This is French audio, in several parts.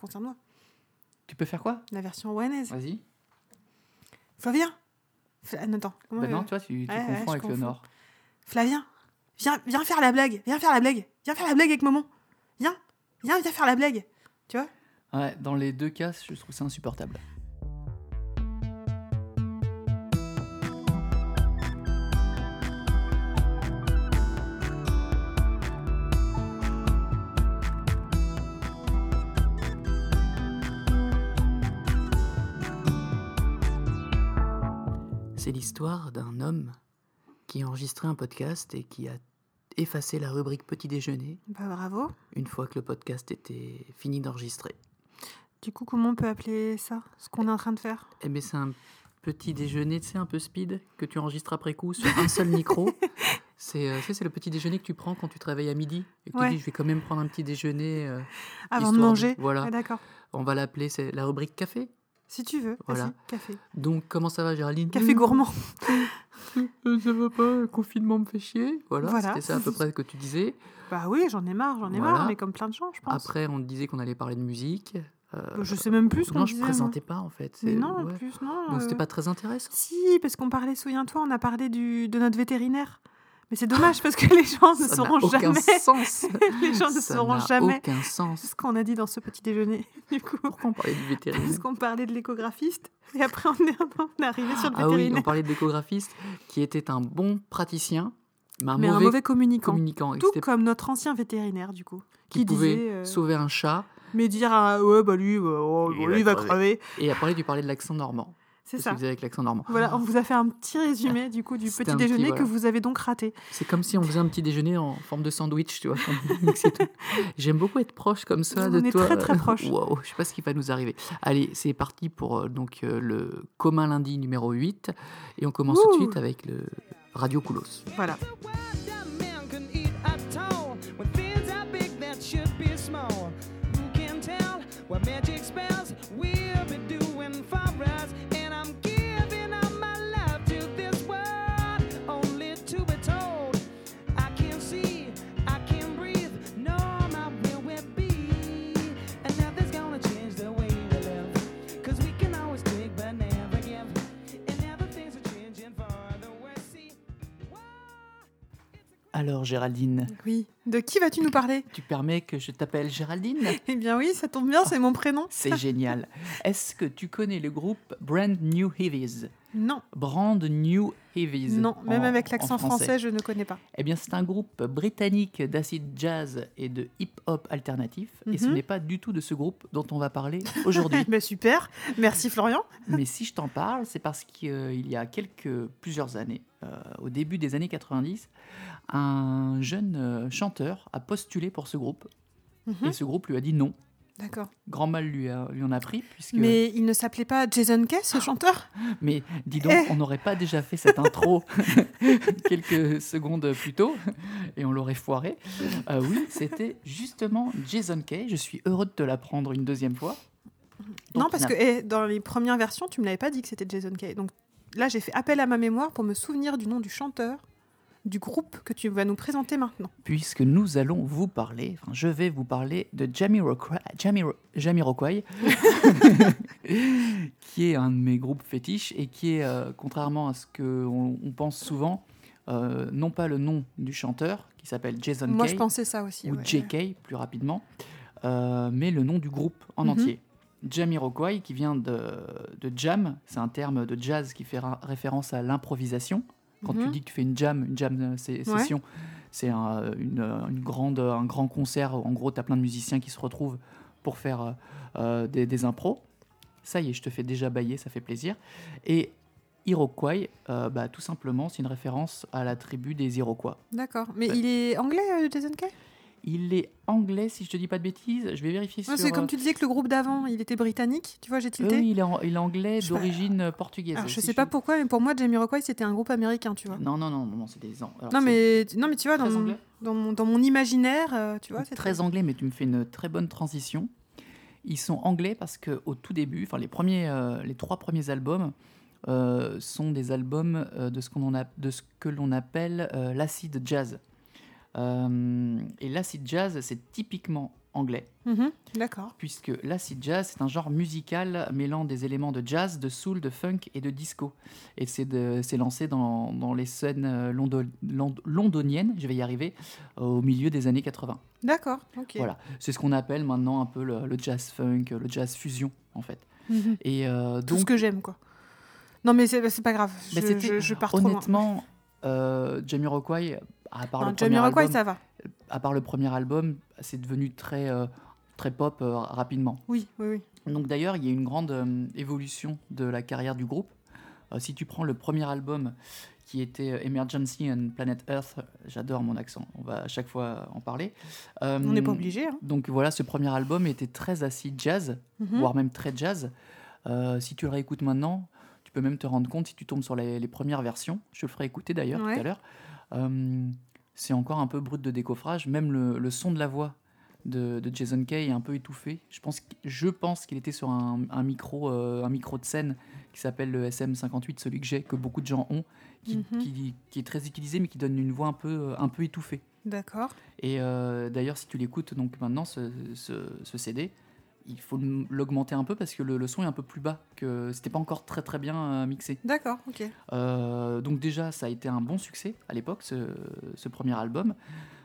concerne moi. Tu peux faire quoi La version rouennaise. Vas-y. Flavien Fla- ah, Attends. comment, Bah non, tu vois, tu, tu ouais, confonds avec le confonds. Nord. Flavien, viens, viens faire la blague. Viens faire la blague. Viens faire la blague avec maman. Viens, viens, viens faire la blague. Tu vois? Ouais, dans les deux cas, je trouve ça insupportable. L'histoire d'un homme qui a enregistré un podcast et qui a effacé la rubrique petit déjeuner Bah bravo. une fois que le podcast était fini d'enregistrer. Du coup, comment on peut appeler ça Ce qu'on est en train de faire? Eh bien, c'est un petit déjeuner, tu sais, un peu speed, que tu enregistres après coup sur un seul micro. C'est euh, c'est le petit déjeuner que tu prends quand tu travailles à midi. Et que Ouais. tu dis, je vais quand même prendre un petit déjeuner. euh, Avant de manger Voilà. Ah, D'accord. On va l'appeler, c'est la rubrique café. Si tu veux. Voilà. Café. Donc, comment ça va, Géraldine Café gourmand. Euh, Ça va pas, le confinement me fait chier. Voilà, Voilà. c'était ça à peu près ce que tu disais. Bah oui, j'en ai marre, j'en ai Voilà. marre, mais comme plein de gens, je pense. Après, on disait qu'on allait parler de musique. Euh, Bah, je sais même plus ce qu'on non, je disait. moi. présentais pas en fait. Mais non, en plus, non. Donc, c'était euh, pas très intéressant. Si, parce qu'on parlait, souviens-toi, on a parlé du, de notre vétérinaire. Mais c'est dommage parce que les gens ne Ça n'a sauront aucun jamais. sens. les gens ne Ça sauront jamais aucun sens. ce qu'on a dit dans ce petit déjeuner. Du coup, Pourquoi on parlait du vétérinaire parce qu'on parlait de l'échographiste et après on est, on est arrivé sur le Ah oui, vétérinaire. on parlait de l'échographiste qui était un bon praticien, mais un mais mauvais, un mauvais communicant. Tout comme notre ancien vétérinaire, du coup. qui qui pouvait disait, euh, sauver un chat. Mais dire, ah, ouais, bah lui, bah, oh, Il lui, va crever. Et après, tu parlais de l'accent normand. C'est Ce ça. qu'il faisait avec l'accent normand. Voilà, on vous a fait un petit résumé du coup du petit un petit, déjeuner voilà. que vous avez donc raté. C'est comme si on faisait un petit déjeuner en forme de sandwich, tu vois. J'aime beaucoup être proche comme ça On de est toi. très, très proche. Waouh, je sais pas ce qui va nous arriver. Allez, c'est parti pour euh, donc euh, le commun lundi numéro 8 et on commence tout de suite avec le Radio Koulos. Voilà. Alors Géraldine, Oui. De qui vas-tu nous parler? Tu permets que je t'appelle Géraldine? Eh bien oui, ça tombe bien, c'est mon prénom. C'est génial. Est-ce que tu connais le groupe Brand New Heavies? Non, Brand New Heavies. non, même en- avec en l'accent français, je ne connais pas. Eh bien, c'est un groupe britannique d'acid jazz et de hip-hop alternatif. Et ce Mhm. n'est pas du tout de ce groupe dont on va parler aujourd'hui. Ben super, merci Florian. Mais si je t'en parle, c'est parce qu'il y a quelques, plusieurs années, euh, au début des années 90, un jeune euh, chanteur a postulé pour ce groupe. Mhm. Et ce groupe lui a dit non. D'accord. Grand mal lui, a- lui en a pris, puisque... Mais il ne s'appelait pas Jason Kay, ce chanteur Mais dis donc, Eh. on n'aurait pas déjà fait cette intro quelques secondes plus tôt et on l'aurait foiré. Euh, oui, c'était justement Jason Kay. Je suis heureux de te l'apprendre une deuxième fois. Non, parce que eh, dans les premières versions, tu me l'avais pas dit que c'était Jason Kay. Donc là, j'ai fait appel à ma mémoire pour me souvenir du nom du chanteur du groupe que tu vas nous présenter maintenant. Puisque nous allons vous parler, enfin, je vais vous parler de Jamiroquai, Jamiro- Jamiroquai qui est un de mes groupes fétiches et qui est, euh, contrairement à ce qu'on on pense souvent, euh, non pas le nom du chanteur qui s'appelle Jason Moi, Kay, je pensais ça aussi. ou ouais. JK plus rapidement, euh, mais le nom du groupe en Mhm. entier. Jamiroquai, qui vient de, de jam, c'est un terme de jazz qui fait référence à l'improvisation. Quand tu Mhm. dis que tu fais une jam, une jam euh, Ouais. session, c'est un, une, une grande, un grand concert. où, En gros, tu as plein de musiciens qui se retrouvent pour faire euh, euh, des, des impros. Ça y est, je te fais déjà bailler, ça fait plaisir. Et Iroquois, euh, bah, tout simplement, c'est une référence à la tribu des Iroquois. D'accord. Mais Ouais. il est anglais, euh, Jason Kay? Il est anglais, si je te dis pas de bêtises. Je vais vérifier Ouais, sur. C'est comme euh, tu disais que le groupe d'avant, il était britannique. Tu vois, j'ai tilté. oui, il est, en- il est anglais pas. d'origine euh, portugaise. Alors, je si sais pas pourquoi, mais pour moi, Jamiroquai, c'était un groupe américain, tu vois. Non, non, non, non, c'est des alors Non mais, non, mais tu vois, dans mon, dans, mon, dans mon imaginaire, euh, tu vois, c'est très anglais, mais tu me fais une très bonne transition. Ils sont anglais parce que au tout début, enfin les premiers, euh, les trois premiers albums euh, sont des albums euh, de ce qu'on a, de ce que l'on appelle euh, l'acid jazz. Euh, et l'acid jazz, c'est typiquement anglais, Mhm, D'accord. puisque l'acid jazz, c'est un genre musical mêlant des éléments de jazz, de soul, de funk et de disco. Et c'est lancé dans, dans les scènes euh, londo- lond- londoniennes, je vais y arriver, euh, au milieu des années 80. D'accord. Ok. Voilà, c'est ce qu'on appelle maintenant un peu le, le jazz funk, le jazz fusion, en fait. Mhm. Et euh, Tout donc, ce que j'aime, quoi. Non, mais c'est pas grave. Je, je, je pars trop loin. honnêtement, euh, Jamiroquai, à part, Non, le premier album, ça va. à part le premier album, c'est devenu très, euh, très pop euh, rapidement. Oui, oui, oui. Donc d'ailleurs, il y a une grande euh, évolution de la carrière du groupe. Si tu prends le premier album qui était Emergency and Planet Earth, j'adore mon accent, on va à chaque fois en parler. On n'est pas obligé. Hein. Donc voilà, ce premier album était très assis jazz, Mhm. voire même très jazz. Si tu le réécoutes maintenant, tu peux même te rendre compte si tu tombes sur les, les premières versions. Je le ferai écouter d'ailleurs Ouais. tout à l'heure. Euh, c'est encore un peu brut de décoffrage. Même le, le son de la voix de, de Jason Kay est un peu étouffé. Je pense, je pense qu'il était sur un, un micro, euh, un micro de scène qui s'appelle le SM58, celui que j'ai, que beaucoup de gens ont, qui, Mhm. qui- qui est très utilisé mais qui donne une voix un peu, un peu étouffée. D'accord. Et euh, d'ailleurs, si tu l'écoutes donc maintenant, ce, ce- ce CD, il faut l'augmenter un peu parce que le, le son est un peu plus bas, que c'était pas encore très très bien euh, mixé. D'accord. Ok. Euh, donc déjà, ça a été un bon succès à l'époque, ce, ce premier album,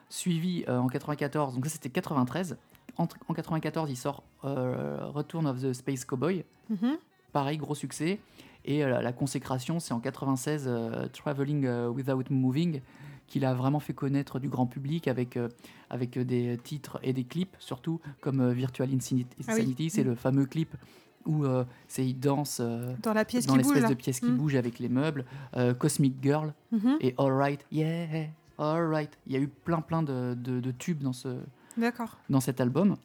suivi euh, en 94, donc ça c'était 93. En, en 94, il sort euh, Return of the Space Cowboy, Mhm. pareil, gros succès. Et la, la consécration, c'est en 96, euh, Traveling Without Moving, qu'il a vraiment fait connaître du grand public avec, euh, avec des titres et des clips, surtout comme euh, Virtual Insanity. Ah oui. Insanity, C'est le fameux clip où euh, c'est il danse euh, Dans la pièce dans l'espèce de pièce qui Mm. bouge avec les meubles. Euh, Cosmic Girl Mhm. et Alright, yeah, alright. Il y a eu plein plein de, de- de tubes dans ce, dans cet album.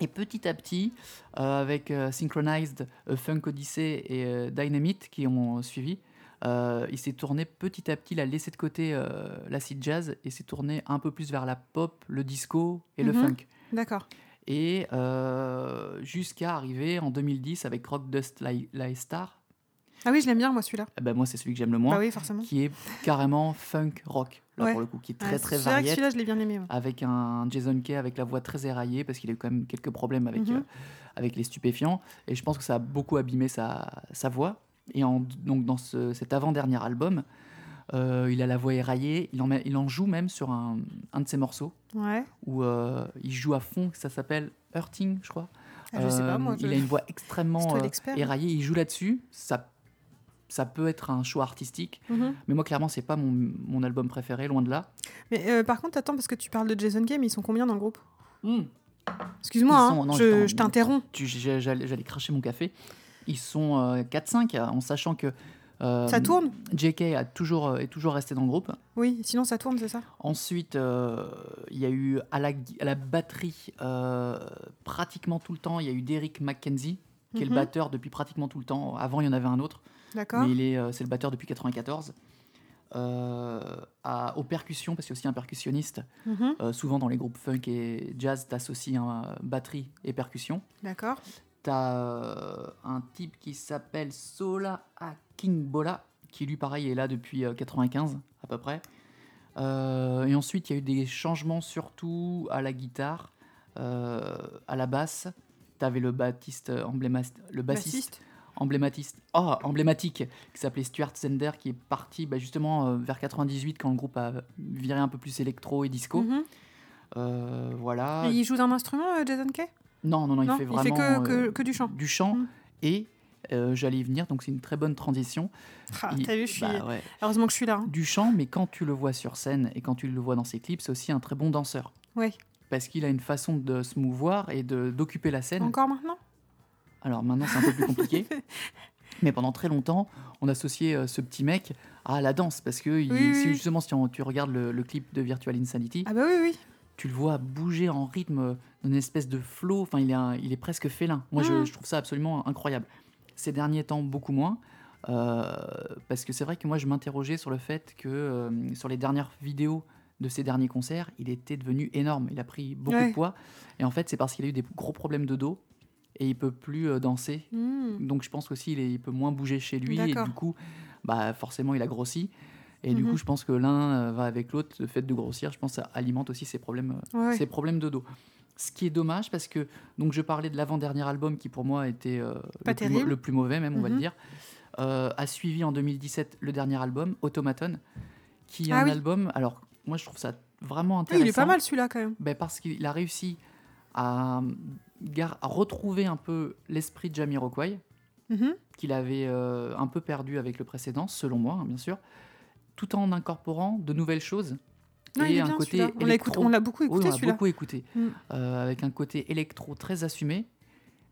Et petit à petit, avec Synchronized, Funk Odyssey et Dynamite qui ont suivi, euh, il s'est tourné petit à petit, il a laissé de côté euh, l'acid jazz et s'est tourné un peu plus vers la pop, le disco et le Mhm. funk. D'accord. Et euh, jusqu'à arriver en 2010 avec Rock Dust Lie Star. Ah oui, je l'aime bien, moi, celui-là. Eh ben, moi, c'est celui que j'aime le moins, Bah oui, forcément. qui est carrément funk rock, là Ouais. pour le coup, qui est très Ouais, très c'est vrai que varié celui-là, je l'ai bien aimé. ouais. avec un Jason Kay avec la voix très éraillée parce qu'il a eu quand même quelques problèmes avec, Mhm. euh, avec les stupéfiants et je pense que ça a beaucoup abîmé sa, sa voix et en, donc dans ce- cet avant-dernier album euh, il a la voix éraillée il en, il joue même sur un, un de ses morceaux Ouais. où euh, il joue à fond ça s'appelle Hurting je crois Ah, je sais pas, Euh, moi. il je- a une voix extrêmement éraillée il joue là-dessus ça ça peut être un choix artistique, Mhm. mais moi clairement c'est pas mon, mon album préféré, loin de là. Mais par contre, attends, parce que tu parles de Jason Game, ils sont combien dans le groupe? Hmm. Excuse-moi, hein, je, t'interromps. j'allais cracher mon café. Ils sont euh, 4-5, en sachant que euh, Ça tourne? JK a toujours, euh, est toujours resté dans le groupe. Oui, sinon ça tourne, c'est ça? Ensuite, euh, il y a eu à la, à la batterie euh, pratiquement tout le temps, il y a eu Derek McKenzie, qui est le Mhm. batteur depuis pratiquement tout le temps. Avant, il y en avait un autre, D'accord. mais est, euh, c'est le batteur depuis 94. Euh, à- aux percussions, parce qu'il y a aussi un percussionniste. Mhm. Euh, souvent dans les groupes funk et jazz, tu associes batterie et percussion. D'accord. T'as euh, un type qui s'appelle Sola Akingbola, qui lui pareil est là depuis euh, 95 à peu près. Euh, et ensuite il y a eu des changements surtout à la guitare, euh, à la basse. T'avais le bassiste emblématique, le bassiste emblématiste, oh, emblématique qui s'appelait Stuart Zender, qui est parti bah, justement euh, vers 98 quand le groupe a viré un peu plus électro et disco. Euh, voilà. Et il joue d'un instrument, euh, Jason Kay? Non, non, non, il Non, fait il vraiment fait que, que, euh, que du chant. du chant Mm. et euh, j'allais y venir, donc c'est une très bonne transition. Ah, Il- T'as vu, je suis... bah ouais, heureusement que je suis là. hein. Du chant, mais quand tu le vois sur scène et quand tu le vois dans ses clips, c'est aussi un très bon danseur. Ouais. Parce qu'il a une façon de se mouvoir et d'occuper la scène. Encore maintenant? Alors maintenant, c'est un peu plus compliqué. Mais pendant très longtemps, on associait euh, ce petit mec à la danse. Parce que il- Oui, oui, oui. justement, si on- tu regardes le, le clip de Virtual Insanity, Ah bah oui, oui. Tu le vois bouger en rythme, dans une espèce de flow. Enfin, il est, un- il est presque félin. Moi, je, Mm. je trouve ça absolument incroyable. Ces derniers temps, beaucoup moins. euh, parce que c'est vrai que moi, je m'interrogeais sur le fait que euh, sur les dernières vidéos de ses derniers concerts, il était devenu énorme. Il a pris beaucoup Ouais. de poids. Et en fait, c'est parce qu'il a eu des gros problèmes de dos et il peut plus euh, danser. Hmm. Donc, je pense qu'aussi, il, est- il peut moins bouger chez lui. Et du coup, bah, forcément, il a grossi. Et du Mhm. coup, je pense que l'un euh, va avec l'autre. Le fait de grossir, je pense, ça alimente aussi ses problèmes, euh, Ouais, ses problèmes de dos. Ce qui est dommage parce que donc je parlais de l'avant-dernier album qui pour moi était euh, le, plus, le mauvais même on va le Mhm. dire. Euh, a suivi en 2017 le dernier album Automaton qui est Ah un oui. album alors moi je trouve ça vraiment Oui, intéressant. il est pas mal celui-là quand même. Ben, parce qu'il a réussi à, gar- à retrouver un peu l'esprit de Jamiroquai Mhm. qu'il avait euh, un peu perdu avec le précédent, selon moi, hein, bien sûr, tout en incorporant de nouvelles choses. Non, il et est un bien côté. On l'a électro. On l'a beaucoup Oui, écouté on a celui-là. beaucoup écouté, Mm. euh, avec un côté électro très assumé,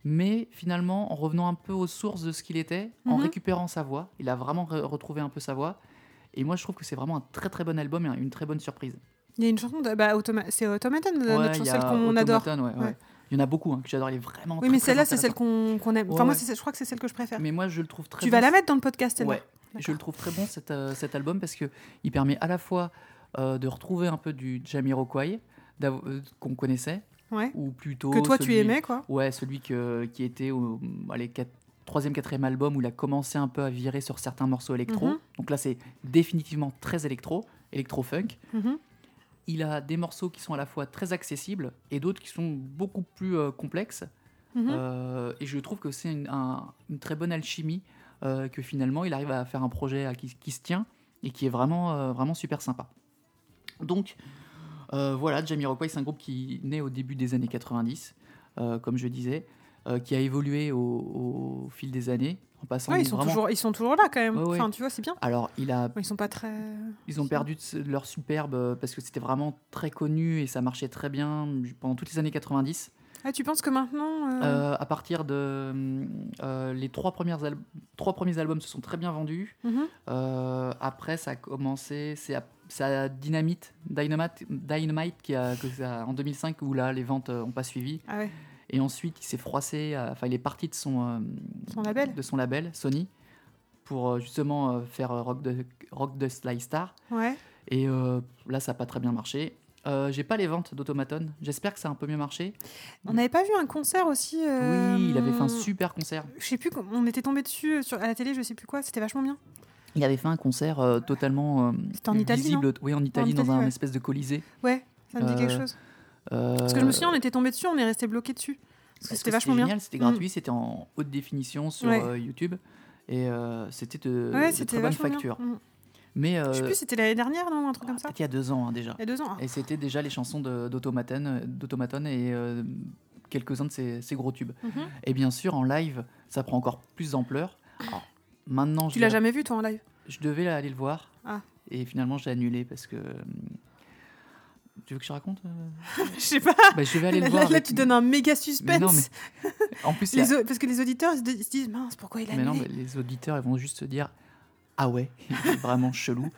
mais finalement en revenant un peu aux sources de ce qu'il était, en Mhm. récupérant sa voix. Il a vraiment re- retrouvé un peu sa voix. Et moi, je trouve que c'est vraiment un très très bon album et un- une très bonne surprise. Il y a une chanson, de... bah, Automa- c'est Automaton, notre chanson, il celle qu'on adore. Automaton, ouais, ouais. Il y en a beaucoup hein, que j'adore, il est vraiment Oui, très, mais celle-là, c'est celle qu'on qu'on aime. Enfin, moi, c'est- je crois que c'est celle que je préfère. Mais moi, je le trouve très Tu vas la mettre dans le podcast, Ouais, je le trouve très bon cet, euh, cet album parce que il permet à la fois euh, de retrouver un peu du Jamiroquai euh, qu'on connaissait Ouais. ou plutôt Que toi, tu aimais, quoi. Ouais, celui que, qui était au allez, quat- troisième, quatrième album où il a commencé un peu à virer sur certains morceaux électro. Mhm. Donc là, c'est définitivement très électro, électro-funk. Mhm. Il a des morceaux qui sont à la fois très accessibles et d'autres qui sont beaucoup plus euh, complexes. Mhm. Euh, et je trouve que c'est une, un- une très bonne alchimie, euh, que finalement il arrive à faire un projet à qui, qui se tient et qui est vraiment, euh, vraiment super sympa. Donc euh, voilà, Jamiroquai, c'est un groupe qui naît au début des années 90, euh, comme je disais, qui a évolué au, au fil des années, en passant Ouais, ils, sont vraiment- toujours, ils sont toujours là, quand même. Ouais, ouais. Enfin, tu vois, c'est bien. Alors, il a Ils sont pas très... ils ont perdu leur superbe parce que c'était vraiment très connu et ça marchait très bien pendant toutes les années 90. Ah, tu penses que maintenant... euh, Euh, à partir de euh, les trois, premières trois premiers albums se sont très bien vendus. mhm. Euh, après, ça a commencé, c'est à- à Dynamite, Dynamite, Dynamite qui a, que ça- en 2005 où là les ventes n'ont pas suivi. Ah ouais. Et ensuite, il s'est froissé, enfin il est parti de son, Son label de son label Sony pour justement faire Rock, de, Rock the Sly Star. Ouais. Et euh, là, ça n'a pas très bien marché. Euh, J'ai pas les ventes d'Automaton. J'espère que ça a un peu mieux marché. On n'avait pas vu un concert aussi euh, Oui, il avait fait un super concert. Je sais plus, on était tombé dessus euh, sur, à la télé, je sais plus quoi, c'était vachement bien. Il avait fait un concert euh, totalement C'était en Italie, visible. oui, en Italie, dans Italie, un ouais. espèce de colisée. Ouais, ça me dit quelque chose. Parce que je me souviens, on était tombé dessus, on est resté bloqué dessus. Parce que parce c'était vachement bien. génial, C'était gratuit, c'était en haute définition sur Ouais. YouTube. Et c'était de, Ouais, de très bonne facture. bien. Mm. Mais euh, Je sais plus, c'était l'année dernière, non Un truc comme ça peut-être il y a deux ans hein, déjà. Il y a deux ans. ah. Et c'était déjà les chansons d'Automaton euh, d'Automaton et euh, quelques-uns de ses, ses gros tubes. Mhm. Et bien sûr, en live, ça prend encore plus d'ampleur. Alors, Maintenant, Tu l'as jamais vu, toi, en live? je devais aller le voir. Ah. Et finalement, j'ai annulé parce que. Tu veux que je raconte euh? Je sais pas. Bah, Je vais aller Là, le voir. là, avec- tu donnes un méga suspense. Mais non, mais- En plus, a- Parce que les auditeurs ils se disent, mince, pourquoi il a Mais non, annulé mais les auditeurs, ils vont juste se dire Ah ouais, il est vraiment chelou.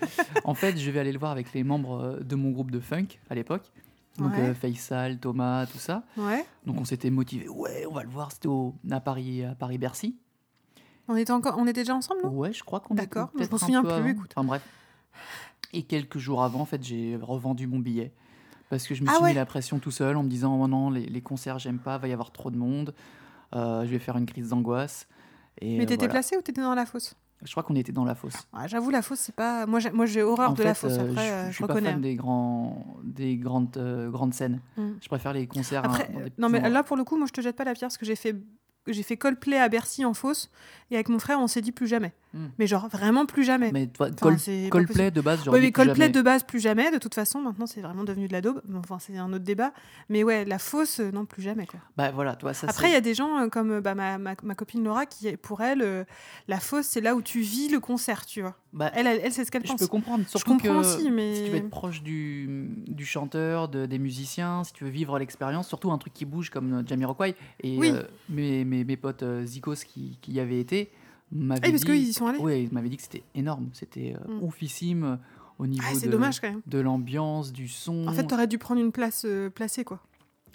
En fait, je vais aller le voir avec les membres euh, de mon groupe de funk à l'époque. Donc Ouais. euh, Faisal, Thomas, tout ça. Ouais. Donc on s'était motivé. Ouais, on va le voir. C'était à Paris, à Paris Bercy. On était, encore... on était déjà ensemble, non? Ouais, je crois qu'on était D'accord, je un souviens peu plus, avant. écoute. Enfin bref. Et quelques jours avant, en fait, j'ai revendu mon billet. Parce que je me Ah suis ouais. mis la pression tout seul en me disant oh non, les, les concerts, j'aime pas, va y avoir trop de monde. Euh, je vais faire une crise d'angoisse. Et Mais t'étais voilà. placé ou t'étais dans la fosse? Je crois qu'on était dans la fosse. Ouais, J'avoue, la fosse, c'est pas. Moi, j'ai, moi, j'ai horreur En de la fosse. euh, Après, je, euh, je je, suis pas reconnais. fan des, grands, des grandes, euh, grandes scènes. Mm. Je préfère les concerts. Après, hein, petits non, mais là, pour le coup, moi, je te jette pas la pierre parce que j'ai fait. J'ai fait Coldplay à Bercy en fosse et avec mon frère on s'est dit plus jamais. Mm. Mais genre vraiment plus jamais. Mais toi, Enfin, Col- Coldplay de base, Oui, j'aurais mais Coldplay de base, plus jamais. De toute façon, maintenant, c'est vraiment devenu de la daube. Enfin, c'est un autre débat. Mais ouais, la fausse, euh, non, plus jamais. Quoi. Bah voilà, toi, ça Après, il y a des gens euh, comme euh, bah, ma, ma, ma copine Laura, qui, pour elle, euh, la fausse, c'est là où tu vis le concert, tu vois. bah, Elle, elle, elle, c'est ce qu'elle je pense. peux comprendre. Je Surtout comprends que aussi, mais. si tu veux être proche du, du chanteur, de- des musiciens, si tu veux vivre l'expérience, surtout un truc qui bouge comme Jamiroquai. Et Oui. euh, mes, mes, mes potes Zikos qui, qui y avaient été m'avaient Ah, parce qu'ils y sont allés. ouais, ils m'avaient dit que c'était énorme, c'était euh, Mm. oufissime euh, au niveau Ah, c'est de, dommage quand même. de l'ambiance, du son. En fait, t'aurais dû prendre une place euh, placée, quoi.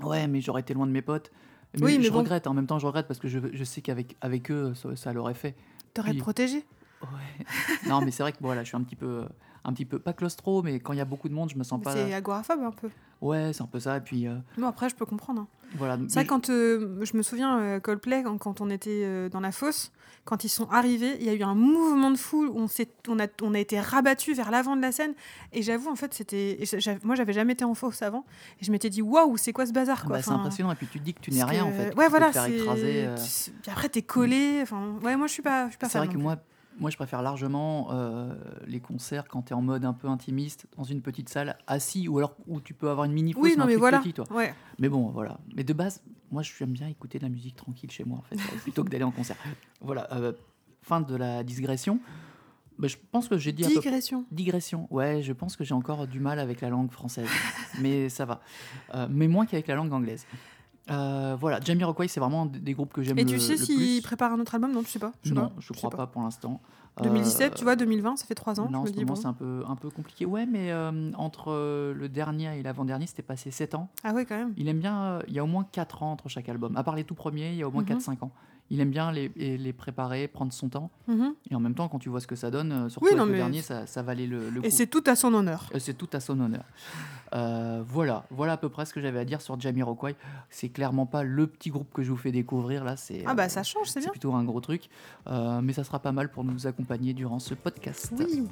Ouais, mais j'aurais été loin de mes potes. Mais Oui, mais je bon. regrette, en même temps je regrette parce que je, je sais qu'avec avec eux ça, ça l'aurait fait. T'aurais Puis- protégé. Ouais. non, mais c'est vrai que voilà, je suis un petit peu, un petit peu pas claustro, mais quand il y a beaucoup de monde, je me sens Mais pas. C'est agoraphobe un peu. Ouais, c'est un peu ça. Et puis, euh, Bon, après, je peux comprendre. hein. voilà. Mais quand euh, je me souviens, euh, Coldplay, quand, quand on était euh, dans la fosse, quand ils sont arrivés, il y a eu un mouvement de foule où on, on, a, on a été rabattu vers l'avant de la scène. Et j'avoue, en fait, c'était. Moi, j'avais jamais été en fosse avant. Et je m'étais dit, waouh, c'est quoi ce bazar quoi. bah, c'est impressionnant. Et puis, tu te dis que tu n'es rien, que- en fait. tu Ouais, peux voilà. te faire écraser. tu- Puis après, t'es collé. Enfin, ouais, moi, je suis pas, je suis pas C'est vrai que moi, moi, je préfère largement euh, les concerts quand tu es en mode un peu intimiste, dans une petite salle, assis, ou alors où tu peux avoir une mini fosse Oui, mais non, un mais truc voilà. petit, toi. Ouais. Mais bon, voilà. Mais de base, moi, je j'aime bien écouter de la musique tranquille chez moi, en fait, plutôt que d'aller en concert. Voilà. euh, fin de la digression. Bah, je pense que j'ai dit un peu. Digression. Digression. Ouais, je pense que j'ai encore du mal avec la langue française, mais ça va. Euh, mais moins qu'avec la langue anglaise. Euh, voilà, Jamiroquai, c'est vraiment des groupes que j'aime Et le, tu sais s'ils préparent un autre album Non, tu sais pas. Je sais Non, pas. je crois pas. pour l'instant. 2017, Euh, tu vois, 2020, ça fait trois ans. non, bon. c'est un peu, un peu compliqué. Ouais, mais euh, entre euh, le dernier et l'avant-dernier, c'était passé 7 ans. Ah ouais, quand même. Il aime bien. il y a au moins 4 ans entre chaque album. À part les tout premiers, il y a au moins Mhm. 4-5 ans. Il aime bien les, préparer, prendre son temps. Mhm. Et en même temps, quand tu vois ce que ça donne, euh, surtout Oui, avec non, le dernier, ça, ça valait le, le coup. Et c'est tout à son honneur. Euh, C'est tout à son honneur. Euh, voilà, voilà à peu près ce que j'avais à dire sur Jamiroquai. C'est clairement pas le petit groupe que je vous fais découvrir là. C'est Ah bah euh, ça change, c'est c'est bien. plutôt un gros truc, Euh, mais ça sera pas mal pour nous accompagner durant ce podcast. Oui.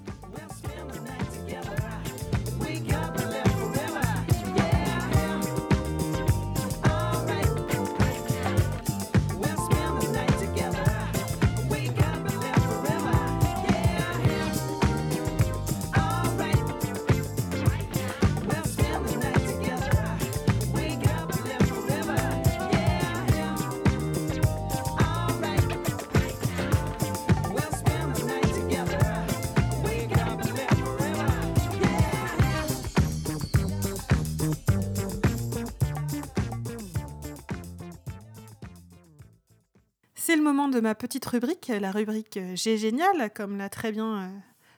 Moment de ma petite rubrique, la rubrique euh, J'ai génial, comme l'a très bien euh,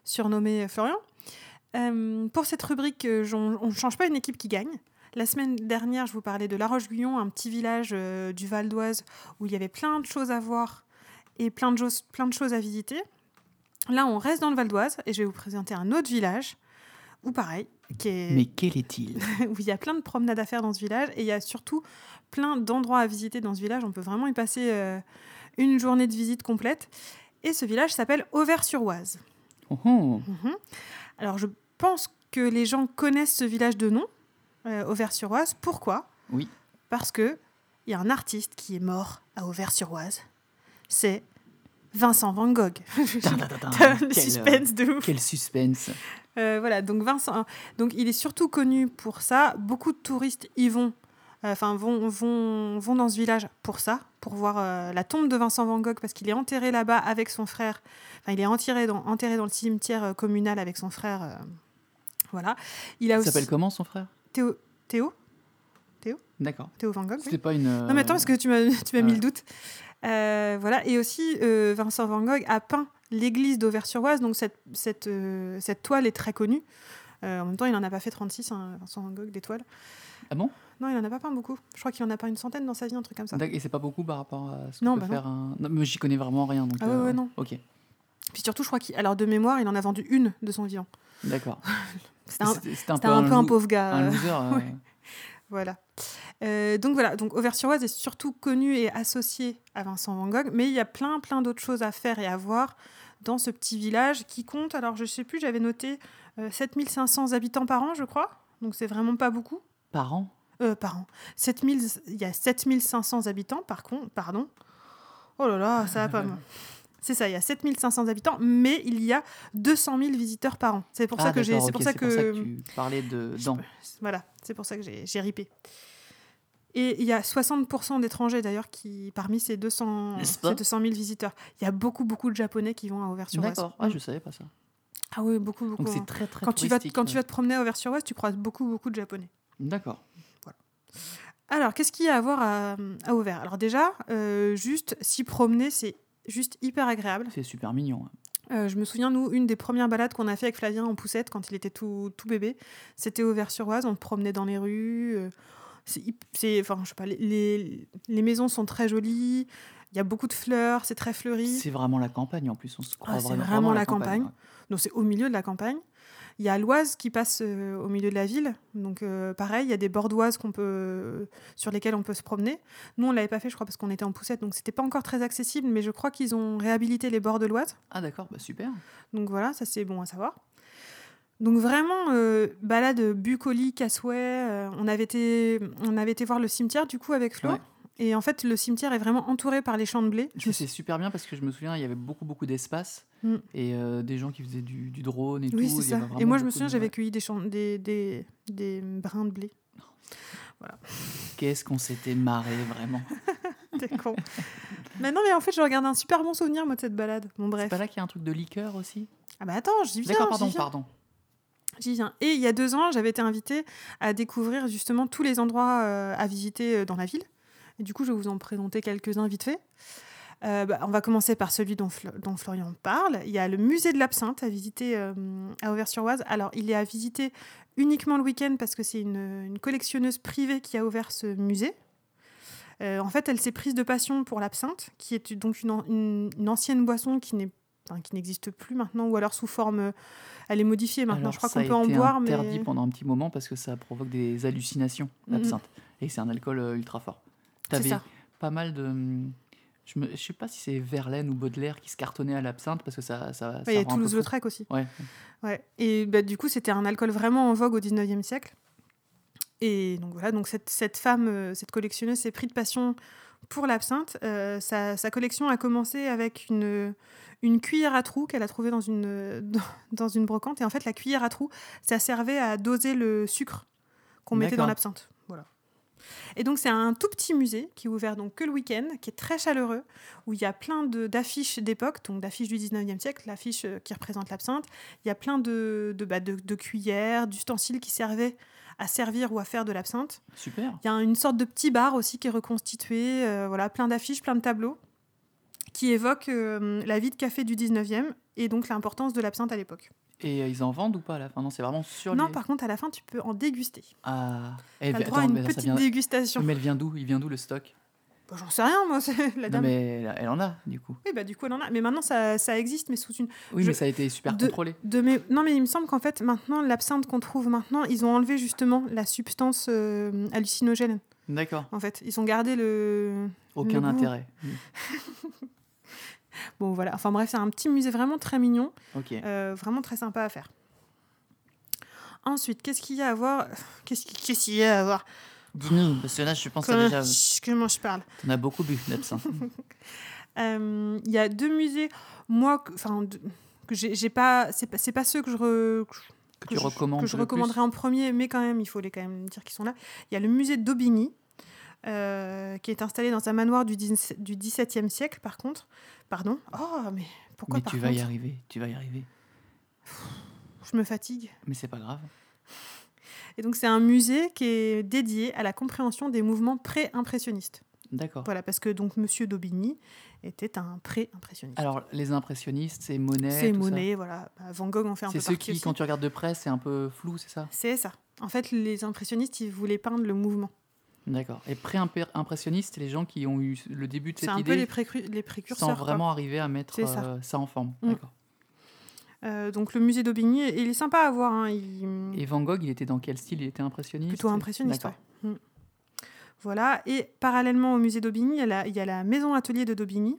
surnommé euh, Florian. Euh, pour cette rubrique, euh, on ne change pas une équipe qui gagne. La semaine dernière, je vous parlais de La Roche-Guyon, un petit village euh, du Val d'Oise où il y avait plein de choses à voir et plein de, choses- plein de choses à visiter. Là, on reste dans le Val d'Oise et je vais vous présenter un autre village où pareil, qui est Mais quel est-il? Où il y a plein de promenades à faire dans ce village et il y a surtout plein d'endroits à visiter dans ce village. On peut vraiment y passer euh, une journée de visite complète. Et ce village s'appelle Auvers-sur-Oise. Oh, oh. Mhm. Alors je pense que les gens connaissent ce village de nom, euh, Auvers-sur-Oise. Pourquoi? Oui. Parce que il y a un artiste qui est mort à Auvers-sur-Oise. C'est Vincent Van Gogh. Le Quel, euh, suspense de ouf. Quel suspense Euh, voilà, donc Vincent, donc il est surtout connu pour ça. Beaucoup de touristes y vont, enfin vont, vont, vont dans ce village pour ça, pour voir euh, la tombe de Vincent Van Gogh parce qu'il est enterré là-bas avec son frère. Enfin, il est enterré dans, enterré dans le cimetière euh, communal avec son frère. euh, voilà. Il a Il aussi s'appelle comment son frère? Théo, Théo, D'accord. Théo Van Gogh. oui. C'était pas une. Non, mais attends, parce que tu m'as tu m'as mis ouais. le doute. Euh, voilà. Et aussi, euh, Vincent Van Gogh a peint l'église d'Auvers-sur-Oise, donc cette, cette, euh, cette toile est très connue. Euh, en même temps, il n'en a pas fait 36, hein, Vincent Van Gogh, des toiles. Ah bon? Non, il n'en a pas peint beaucoup. Je crois qu'il en a peint une centaine dans sa vie, un truc comme ça. Et c'est pas beaucoup par rapport à ce que Non, peut bah non. faire un. Non, mais j'y connais vraiment rien. Donc, Ah ouais, ouais, non. Ok, Puis surtout, je crois qu'il. Alors, de mémoire, il en a vendu une de son vivant. d'accord. C'était un, peu un, peu un lou- pauvre gars. un euh, loser. euh, ouais. Voilà. Euh, donc voilà, donc Auvers-sur-Oise est surtout connu et associé à Vincent Van Gogh, mais il y a plein plein d'autres choses à faire et à voir dans ce petit village qui compte, alors je sais plus, j'avais noté euh, 7500 habitants par an, je crois, donc c'est vraiment pas beaucoup. Par an? Euh, par an. 7000, il y a 7500 habitants, par contre, pardon. Oh là là, ça va pas. moi. C'est ça, il y a 7500 habitants, mais il y a 200 000 visiteurs par an. C'est pour Ah, ça que j'ai, c'est pour ça que tu parlais de dents. voilà, c'est pour ça que j'ai j'ai ripé. Et il y a 60% d'étrangers d'ailleurs qui, parmi ces 200, N'est-ce pas ces 200 000 visiteurs, il y a beaucoup beaucoup de Japonais qui vont à Auvers-sur-Oise. D'accord. Ah, je savais pas ça. Ah oui, beaucoup beaucoup. Donc c'est hein. très très Quand tu vas quand tu vas te promener à Auvers-sur-Oise, tu croises beaucoup beaucoup de Japonais. D'accord. Alors, qu'est-ce qu'il y a à voir à, à Auvers? Alors déjà, euh, juste s'y promener, c'est juste hyper agréable. C'est super mignon. hein. Euh, je me souviens, nous, une des premières balades qu'on a fait avec Flavien en poussette quand il était tout, tout bébé, c'était au Vers-sur-Oise. On se promenait dans les rues. euh, c'est, enfin, je sais pas, les, les, les maisons sont très jolies. Il y a beaucoup de fleurs, c'est très fleuri. C'est vraiment la campagne en plus. On se croit Ah, c'est vraiment, vraiment à la campagne. ouais. Donc c'est au milieu de la campagne. Il y a l'Oise qui passe euh, au milieu de la ville. Donc, euh, pareil, il y a des bords d'Oise qu'on peut, sur lesquels on peut se promener. Nous, on l'avait pas fait, je crois, parce qu'on était en poussette. Donc, c'était pas encore très accessible. Mais je crois qu'ils ont réhabilité les bords de l'Oise. Ah d'accord, bah super. Donc, voilà, ça, c'est bon à savoir. Donc, vraiment, euh, balade bucolique, Cassouet. euh, on, avait été, on avait été voir le cimetière, du coup, avec Flo. Ouais. Et en fait, le cimetière est vraiment entouré par les champs de blé. C'est super bien parce que je me souviens, il y avait beaucoup beaucoup d'espace Mm. et euh, des gens qui faisaient du, du drone et tout. Oui, ça. Et moi, je me souviens, de- j'avais cueilli des, champs- des, des, des brins de blé. Qu'est-ce qu'on s'était marré vraiment. T'es con. mais non, mais en fait, je regarde un super bon souvenir, moi, de cette balade. Bon, C'est pas là qu'il y a un truc de liqueur aussi? Ah bah attends, j'y viens. D'accord, pardon, viens, pardon. J'y viens. Et il y a deux ans, j'avais été invitée à découvrir justement tous les endroits euh, à visiter euh, dans la ville. Et du coup, je vais vous en présenter quelques-uns vite fait. Euh, bah, on va commencer par celui dont, Flo- dont Florian parle. Il y a le musée de l'absinthe à visiter euh, à Auvers-sur-Oise. Alors, il est à visiter uniquement le week-end parce que c'est une, une collectionneuse privée qui a ouvert ce musée. Euh, en fait, elle s'est prise de passion pour l'absinthe, qui est donc une, an- une- une ancienne boisson qui n'est enfin, qui n'existe plus maintenant, ou alors sous forme, elle est modifiée maintenant. Alors, je crois qu'on peut en boire, interdit mais pendant un petit moment parce que ça provoque des hallucinations, Mhm. l'absinthe. Et c'est un alcool ultra fort. Pas mal de. hum, Je, je sais pas si c'est Verlaine ou Baudelaire qui se cartonnait à l'absinthe parce que ça. ça, peu Toulouse-Lautrec aussi. Ouais. Ouais. Et bah, du coup, c'était un alcool vraiment en vogue au 19e siècle. Et donc voilà, donc cette, cette femme, euh, cette collectionneuse s'est pris de passion pour l'absinthe. Euh, sa, sa collection a commencé avec une, une cuillère à trous qu'elle a trouvée dans une, dans, dans une brocante. Et en fait, la cuillère à trous, ça servait à doser le sucre qu'on mettait dans l'absinthe. Et donc, c'est un tout petit musée qui est ouvert donc que le week-end, qui est très chaleureux, où il y a plein de- d'affiches d'époque, donc d'affiches du 19e siècle, l'affiche euh, qui représente l'absinthe. Il y a plein de, de, bah, de, de cuillères, d'ustensiles qui servaient à servir ou à faire de l'absinthe. Super. Il y a une sorte de petit bar aussi qui est reconstitué, euh, voilà, plein d'affiches, plein de tableaux qui évoquent euh, la vie de café du 19e et donc l'importance de l'absinthe à l'époque. Et euh, ils en vendent ou pas à la fin? Non, c'est vraiment sur Non, les. par contre, à la fin, tu peux en déguster. Ah. Eh, as vi- le droit à attends, une mais ça petite vient- dégustation. Mais elle vient d'où? Il vient d'où le stock? Bah, J'en sais rien, moi, la Non, dame. mais elle, elle en a, du coup. Oui, bah du coup, elle en a. Mais maintenant, ça, ça existe, mais sous une. Oui, Je- mais ça a été super de- contrôlé. De mes... Non, mais il me semble qu'en fait, maintenant, l'absinthe qu'on trouve maintenant, ils ont enlevé justement la substance euh, hallucinogène. D'accord. En fait, ils ont gardé le. Aucun intérêt. Bon, voilà. Enfin bref, c'est un petit musée vraiment très mignon, euh, vraiment très sympa à faire. Ensuite, qu'est-ce qu'il y a à voir Qu'est-ce qui- qu'est-ce qu'il y a à voir Dis-nous, parce que là, je pense Comment, déjà, comment je parle t'en as beaucoup bu d'absinthe. Euh, Il y a deux musées, moi, enfin, que j'ai pas, c'est pas, ceux que je, re- que que tu je- recommandes que je recommanderais en premier, mais quand même, il faut les quand même dire qu'ils sont là. Il y a le musée d'Aubigny, euh, qui est installé dans un manoir du, 10 du XVIIe siècle, par contre. Pardon. Oh, mais pourquoi Mais par tu vas y arriver, tu vas y arriver. Je me fatigue. Mais c'est pas grave. Et donc, c'est un musée qui est dédié à la compréhension des mouvements pré-impressionnistes. D'accord. Voilà, parce que donc Monsieur d'Aubigny était un pré-impressionniste. Alors, les impressionnistes, c'est Monet. C'est ça. Monet, voilà. Bah, Van Gogh en fait un C'est peu ceux partie qui, aussi. quand tu regardes de près, c'est un peu flou, c'est ça? C'est ça. En fait, les impressionnistes, ils voulaient peindre le mouvement. D'accord. Et pré-impressionnistes, c'est les gens qui ont eu le début de C'est cette un idée peu les, précu- les précurseurs. sans quoi. vraiment arriver à mettre C'est ça. euh, ça. en forme. Mm. D'accord. Euh, donc le musée d'Aubigny, il est sympa à voir. hein, il- Et Van Gogh, il était dans quel style? Il était impressionniste? Plutôt impressionniste, D'accord. ouais. Mm. Voilà. Et parallèlement au musée d'Aubigny, il y a la, il y a la maison atelier de d'Aubigny,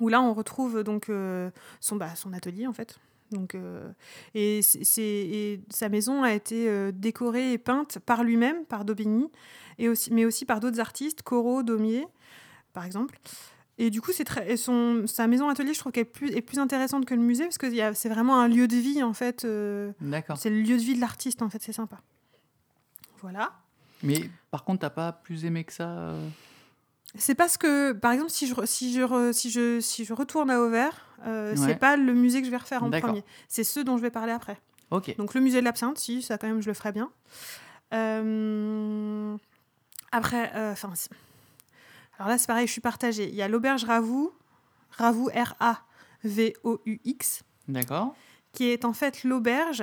où là on retrouve donc euh, son, bah, son atelier en fait. Donc, euh, et, c'est- c'est- et sa maison a été décorée et peinte par lui-même, par Daubigny, et aussi, mais aussi par d'autres artistes, Corot, Daumier, par exemple. Et du coup, c'est très, et son, sa maison atelier, je trouve qu'elle est plus, est plus intéressante que le musée, parce que c'est vraiment un lieu de vie, en fait. euh, D'accord. c'est le lieu de vie de l'artiste, en fait, c'est sympa. Voilà. Mais par contre, t'as pas plus aimé que ça euh? C'est parce que, par exemple, si je, si je, si je, si je retourne à Auvers, euh, Ouais. c'est pas le musée que je vais refaire en premier. C'est ceux dont je vais parler après. Ok. Donc le musée de l'absinthe, si, ça quand même, je le ferai bien. Euh, Après, euh, enfin, alors là, c'est pareil, je suis partagée. Il y a l'auberge Ravoux, Ravoux R-A-V-O-U-X, D'accord. qui est en fait l'auberge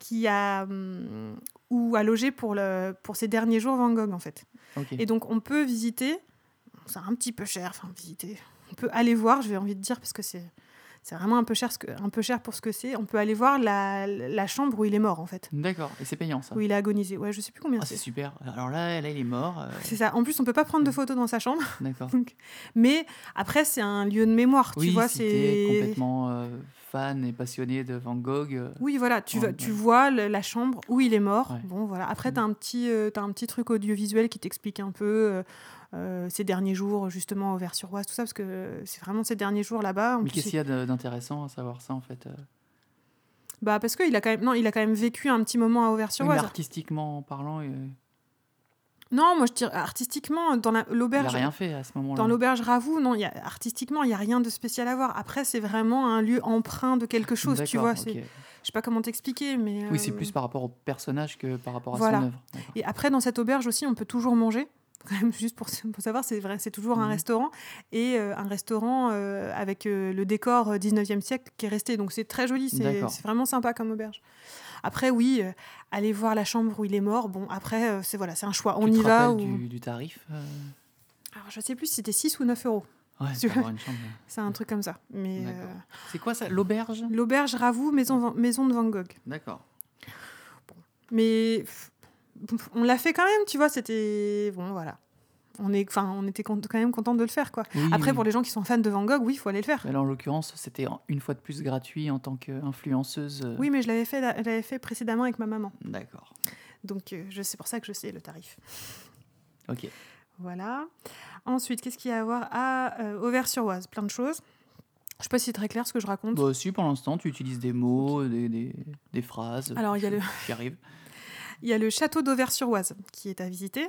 qui a hum, où a logé pour le pour ses derniers jours Van Gogh en fait. Et donc on peut visiter, c'est un petit peu cher, enfin visiter. On peut aller voir, j'ai envie de dire parce que c'est C'est vraiment un peu, cher ce que, un peu cher pour ce que c'est. On peut aller voir la, la chambre où il est mort, en fait. D'accord. Et c'est payant, ça Où il a agonisé. Ouais, je sais plus combien Ah, c'est c'est. super. Alors là, là, il est mort. euh, C'est ça. En plus, on peut pas prendre de Mm. photos dans sa chambre. D'accord. Mais après, c'est un lieu de mémoire. Oui, tu vois, si c'est. complètement euh, fan et passionné de Van Gogh. euh, Oui, voilà, tu, vas- tu vois le- la chambre où il est mort. Ouais. Bon, voilà. Après, Mm. tu as, un petit, euh, t'as un petit truc audiovisuel qui t'explique un peu euh, ces derniers jours, justement, au Vers-sur-Oise, tout ça, parce que c'est vraiment ces derniers jours là-bas. Mais qu'est-ce il- qu'il y a d'intéressant à savoir ça, en fait euh? Bah, parce qu'il a, quand même... non, il a quand même vécu un petit moment à Auvers-sur-Oise. artistiquement parlant, euh, Non, moi, je dirais artistiquement, dans la- l'auberge. rien fait à ce moment-là. Dans l'auberge Ravoux, non, il y a, artistiquement, il n'y a rien de spécial à voir. Après, c'est vraiment un lieu empreint de quelque chose, tu vois. c'est- ok. Je sais pas comment t'expliquer, mais. Oui, c'est euh, plus par rapport au personnage que par rapport à Voilà. son œuvre. Et après, dans cette auberge aussi, on peut toujours manger. Quand même, juste pour, pour savoir, c'est vrai, c'est toujours un Mhm. restaurant. Et euh, un restaurant euh, avec euh, le décor euh, 19e siècle qui est resté. Donc c'est très joli, c'est vraiment sympa comme auberge. Après, oui, aller voir la chambre où il est mort, bon, après, c'est voilà, c'est un choix. On tu y te va. Ou... du, du tarif Alors, je sais plus si c'était 6 ou 9 euros. Ouais. C'est un truc comme ça. Mais C'est quoi ça L'auberge? l'auberge Ravoux, maison, maison de Van Gogh. D'accord. Mais pff, on l'a fait quand même, tu vois, c'était. Bon, voilà. On, est, enfin, on était quand même content de le faire, quoi. Oui, Après, oui. pour les gens qui sont fans de Van Gogh, oui, il faut aller le faire. Mais là, en l'occurrence, c'était une fois de plus gratuit en tant qu'influenceuse. euh, Oui, mais je l'avais fait, l'avais fait précédemment avec ma maman. D'accord. Donc, euh, je- c'est pour ça que je sais le tarif. Ok. Voilà. Ensuite, qu'est-ce qu'il y a à voir? À euh, Auvers-sur-Oise Plein de choses. Je sais pas si c'est très clair ce que je raconte. Bah, si, pour l'instant, tu utilises des mots, des, des, des phrases. Alors, il y a le- Qui arrive. Il y a le château d'Auvers-sur-Oise qui est à visiter.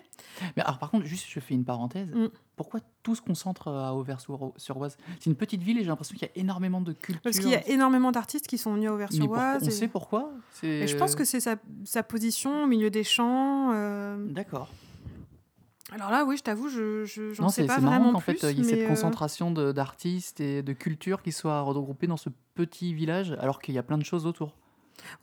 Mais alors, par contre, juste, je fais une parenthèse. Mm. Pourquoi tout se concentre à Auvers-sur-Oise? C'est une petite ville et j'ai l'impression qu'il y a énormément de culture. Parce qu'il y a énormément d'artistes qui sont venus à Auvers-sur-Oise. On et- sait pourquoi? Et je pense que c'est sa, sa position au milieu des champs. euh, D'accord. Alors là, oui, je t'avoue, je je- j'en Non, sais c'est pas c'est vraiment marrant qu'en plus. fait, il y ait cette euh, concentration de- d'artistes et de culture qui soit regroupée dans ce petit village, alors qu'il y a plein de choses autour.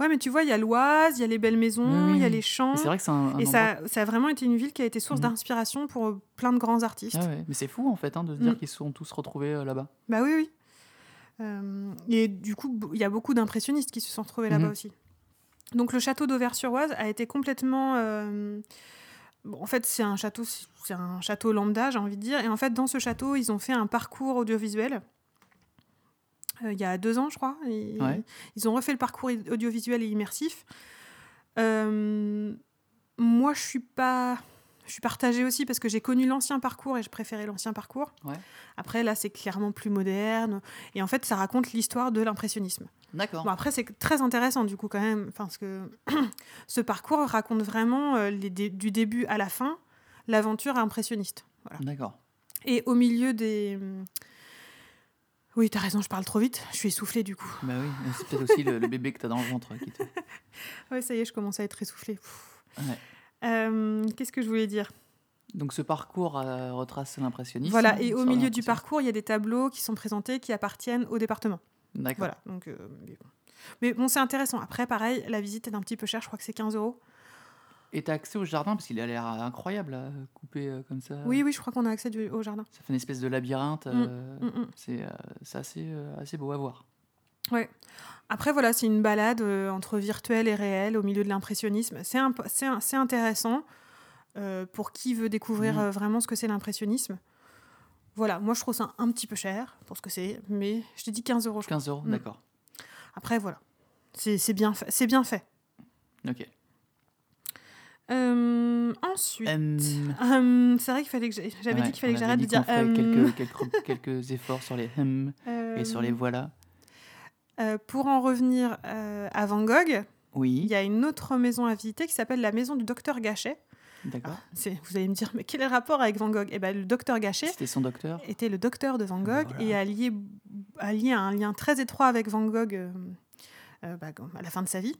Ouais, mais tu vois, il y a l'Oise, il y a les belles maisons, Oui, il y a les champs. C'est vrai que c'est un, un Et endroit- ça, ça a vraiment été une ville qui a été source Mhm. d'inspiration pour euh, plein de grands artistes. Ah ouais, Mais c'est fou en fait hein, de se dire Mm. qu'ils se sont tous retrouvés euh, là-bas. Bah oui, oui. Euh, et du coup, il y a beaucoup d'impressionnistes qui se sont retrouvés là-bas Mhm. aussi. Donc le château d'Auvers-sur-Oise a été complètement... euh, bon, en fait, c'est un château, c'est un château lambda, j'ai envie de dire. Et en fait, dans ce château, ils ont fait un parcours audiovisuel. Euh, il y a deux ans, je crois. Et- Ouais. Ils ont refait le parcours audiovisuel et immersif. Euh, moi, je suis pas... Je suis partagée aussi parce que j'ai connu l'ancien parcours et je préférais l'ancien parcours. Ouais. Après, là, c'est clairement plus moderne. Et en fait, ça raconte l'histoire de l'impressionnisme. D'accord. Bon, après, c'est très intéressant, du coup, quand même. Parce que ce parcours raconte vraiment, euh, les dé- du début à la fin, l'aventure impressionniste. Voilà. D'accord. Et au milieu des... Oui, t'as raison, je parle trop vite. Je suis essoufflée, du coup. Bah oui, c'est peut-être aussi le, le bébé que t'as dans le ventre qui te. Ouais, ça y est, je commence à être essoufflée. Ouais. Euh, Qu'est-ce que je voulais dire? Donc ce parcours euh, retrace l'impressionnisme. Voilà, et au milieu du parcours, il y a des tableaux qui sont présentés qui appartiennent au département. D'accord. Voilà, donc... euh, mais bon, mais bon, c'est intéressant. Après, pareil, la visite est un petit peu chère, je crois que c'est 15 euros. Et t'as accès au jardin parce qu'il a l'air incroyable à couper euh, comme ça. Oui, oui, je crois qu'on a accès du- au jardin. Ça fait une espèce de labyrinthe. euh, Mm, mm. C'est euh, assez, euh, assez beau à voir. Après, voilà, c'est une balade euh, entre virtuel et réel au milieu de l'impressionnisme. C'est intéressant euh, pour qui veut découvrir euh, vraiment ce que c'est l'impressionnisme. Voilà, moi je trouve ça un petit peu cher pour ce que c'est, mais je t'ai dit 15 euros. je crois. 15 euros, Mm. d'accord. Après, voilà, c'est bien, fait- c'est bien fait. Ok. Euh, ensuite, c'est vrai qu'il fallait que j'avais ouais, dit qu'il fallait que j'arrête de dire. quelques, quelques, quelques efforts sur les hum et sur les voilà. euh, pour en revenir euh, à Van Gogh, il Oui, y a une autre maison à visiter qui s'appelle la maison du docteur Gachet. d'accord. C'est- Vous allez me dire, mais quel est le rapport avec Van Gogh? Eh ben, le docteur Gachet C'était son docteur. était le docteur de Van Ah, Gogh voilà. et a lié, a lié un lien très étroit avec Van Gogh euh, bah, à la fin de sa vie.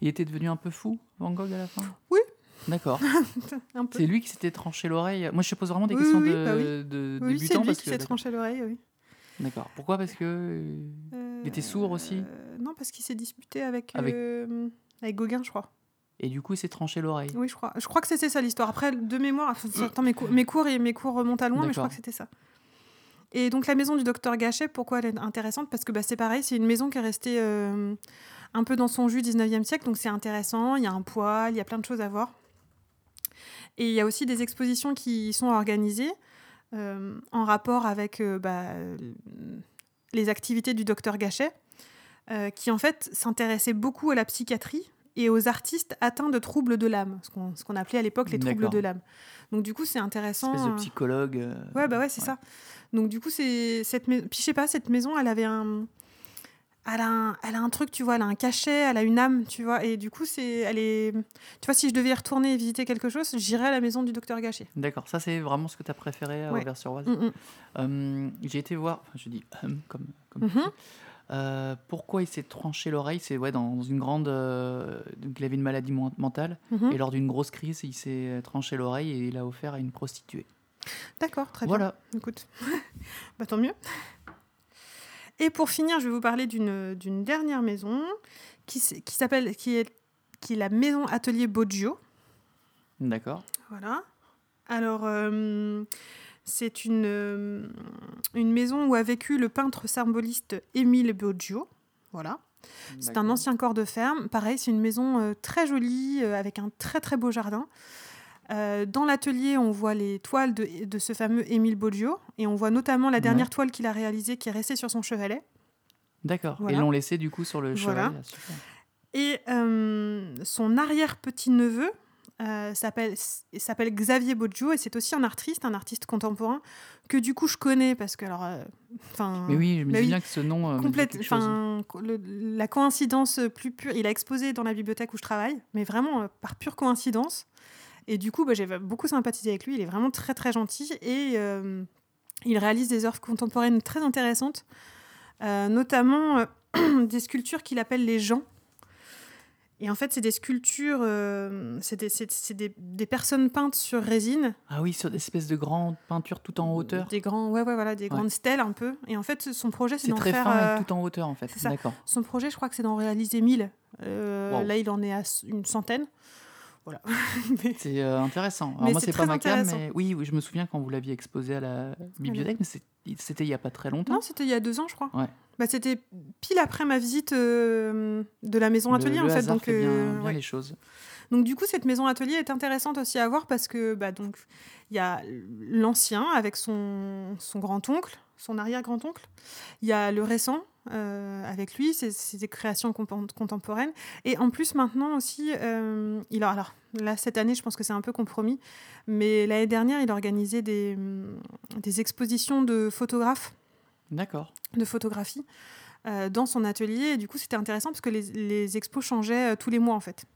Il était devenu un peu fou, Van Gogh, à la fin? Oui. D'accord. C'est lui qui s'était tranché l'oreille. Moi, je pose vraiment des Oui, questions oui, de, bah oui. de Oui, c'est lui qui s'est tranché l'oreille, oui. D'accord. Pourquoi? Parce que. euh, Euh, Il était sourd aussi euh, Non, parce qu'il s'est disputé avec, Avec- euh, avec Gauguin, je crois. Et du coup, il s'est tranché l'oreille. Oui, je crois. Je crois que c'était ça l'histoire. Après, de mémoire, enfin, attends, mes, cours, mes cours et mes cours remontent à loin, mais je crois que c'était ça. Et donc la maison du docteur Gachet, pourquoi elle est intéressante? Parce que bah, c'est pareil, c'est une maison qui est restée euh, un peu dans son jus 19e siècle, donc c'est intéressant, il y a un poêle, il y a plein de choses à voir. Et il y a aussi des expositions qui sont organisées euh, en rapport avec euh, bah, les activités du docteur Gachet, euh, qui en fait s'intéressait beaucoup à la psychiatrie et aux artistes atteints de troubles de l'âme, ce qu'on appelait à l'époque les troubles de l'âme. Donc du coup c'est intéressant. Espèce de euh, psychologue. euh, Ouais, bah ouais, c'est Ouais. ça. Donc, du coup, c'est cette. Puis, je sais pas, cette maison, elle avait un. Elle a, un, elle a un truc, tu vois, elle a un cachet, elle a une âme, tu vois. Et du coup, c'est, elle est. Tu vois, si je devais y retourner et visiter quelque chose, j'irais à la maison du docteur Gachet. D'accord, ça c'est vraiment ce que tu as préféré à Ouais. Auvers-sur-Oise. Mm, mm. Euh, J'ai été voir, enfin je dis hum, comme, comme Mhm. dis. Euh, pourquoi il s'est tranché l'oreille C'est ouais, dans une grande. euh, donc il avait une maladie mentale Mhm. et lors d'une grosse crise, il s'est tranché l'oreille et il l'a offert à une prostituée. D'accord, très bien. Voilà. Écoute, bah, tant mieux. Et pour finir, je vais vous parler d'une dernière maison qui, s'appelle. Qui est, qui est la maison Atelier Boggio. D'accord. Voilà. Alors, euh, c'est une, euh, une maison où a vécu le peintre symboliste Émile Boggio. Voilà. C'est un ancien corps de ferme. Pareil, c'est une maison euh, très jolie, avec un très très beau jardin. Euh, dans l'atelier, on voit les toiles de, de ce fameux Émile Boggio. Et on voit notamment la dernière Ouais. toile qu'il a réalisée qui est restée sur son chevalet. D'accord. Voilà. Et l'ont laissé du coup sur le Voilà. cheval. là, super. Et euh, son arrière-petit-neveu euh, s'appelle Xavier Boggio et c'est aussi un artiste, un artiste contemporain que du coup je connais parce que alors, enfin, Mais oui, je me bah dis oui. que ce nom. complète, enfin, le- la coïncidence plus pure. Il a exposé dans la bibliothèque où je travaille, mais vraiment par pure coïncidence. Et du coup, bah, j'ai beaucoup sympathisé avec lui. Il est vraiment très très gentil et euh, il réalise des œuvres contemporaines très intéressantes, euh, notamment euh, des sculptures qu'il appelle les gens. Et en fait, c'est des sculptures, c'est des, c'est- c'est des- des personnes peintes sur résine, Ah oui, sur des espèces de grandes peintures tout en hauteur. des grands, ouais, ouais, voilà, des grandes stèles un peu. Et en fait, son projet, c'est C'est d'en très faire. fin euh, et tout en hauteur en fait. c'est. D'accord. Son projet, je crois que c'est d'en réaliser 1000. Euh, Wow. Là, il en est à une centaine. Voilà. C'est euh, intéressant. Alors moi, c'est pas ma cam, mais oui, oui, je me souviens quand vous l'aviez exposé à la bibliothèque, mais c'était il y a pas très longtemps. non, c'était il y a deux ans, je crois. Ouais. Bah, c'était pile après ma visite euh, de la maison atelier, le en fait. Donc, fait bien, euh, bien ouais. les choses. Donc, du coup, cette maison atelier est intéressante aussi à voir parce que bah, donc il y a l'ancien avec son, son grand-oncle, son arrière-grand-oncle. Il y a le récent euh, avec lui, des créations contemporaines. Et en plus, maintenant aussi, euh, il a, alors là, cette année, je pense que c'est un peu compromis, mais l'année dernière, il organisait des, des expositions de photographes D'accord. de photographie euh, dans son atelier. Et du coup, c'était intéressant parce que les, les expos changeaient tous les mois en fait.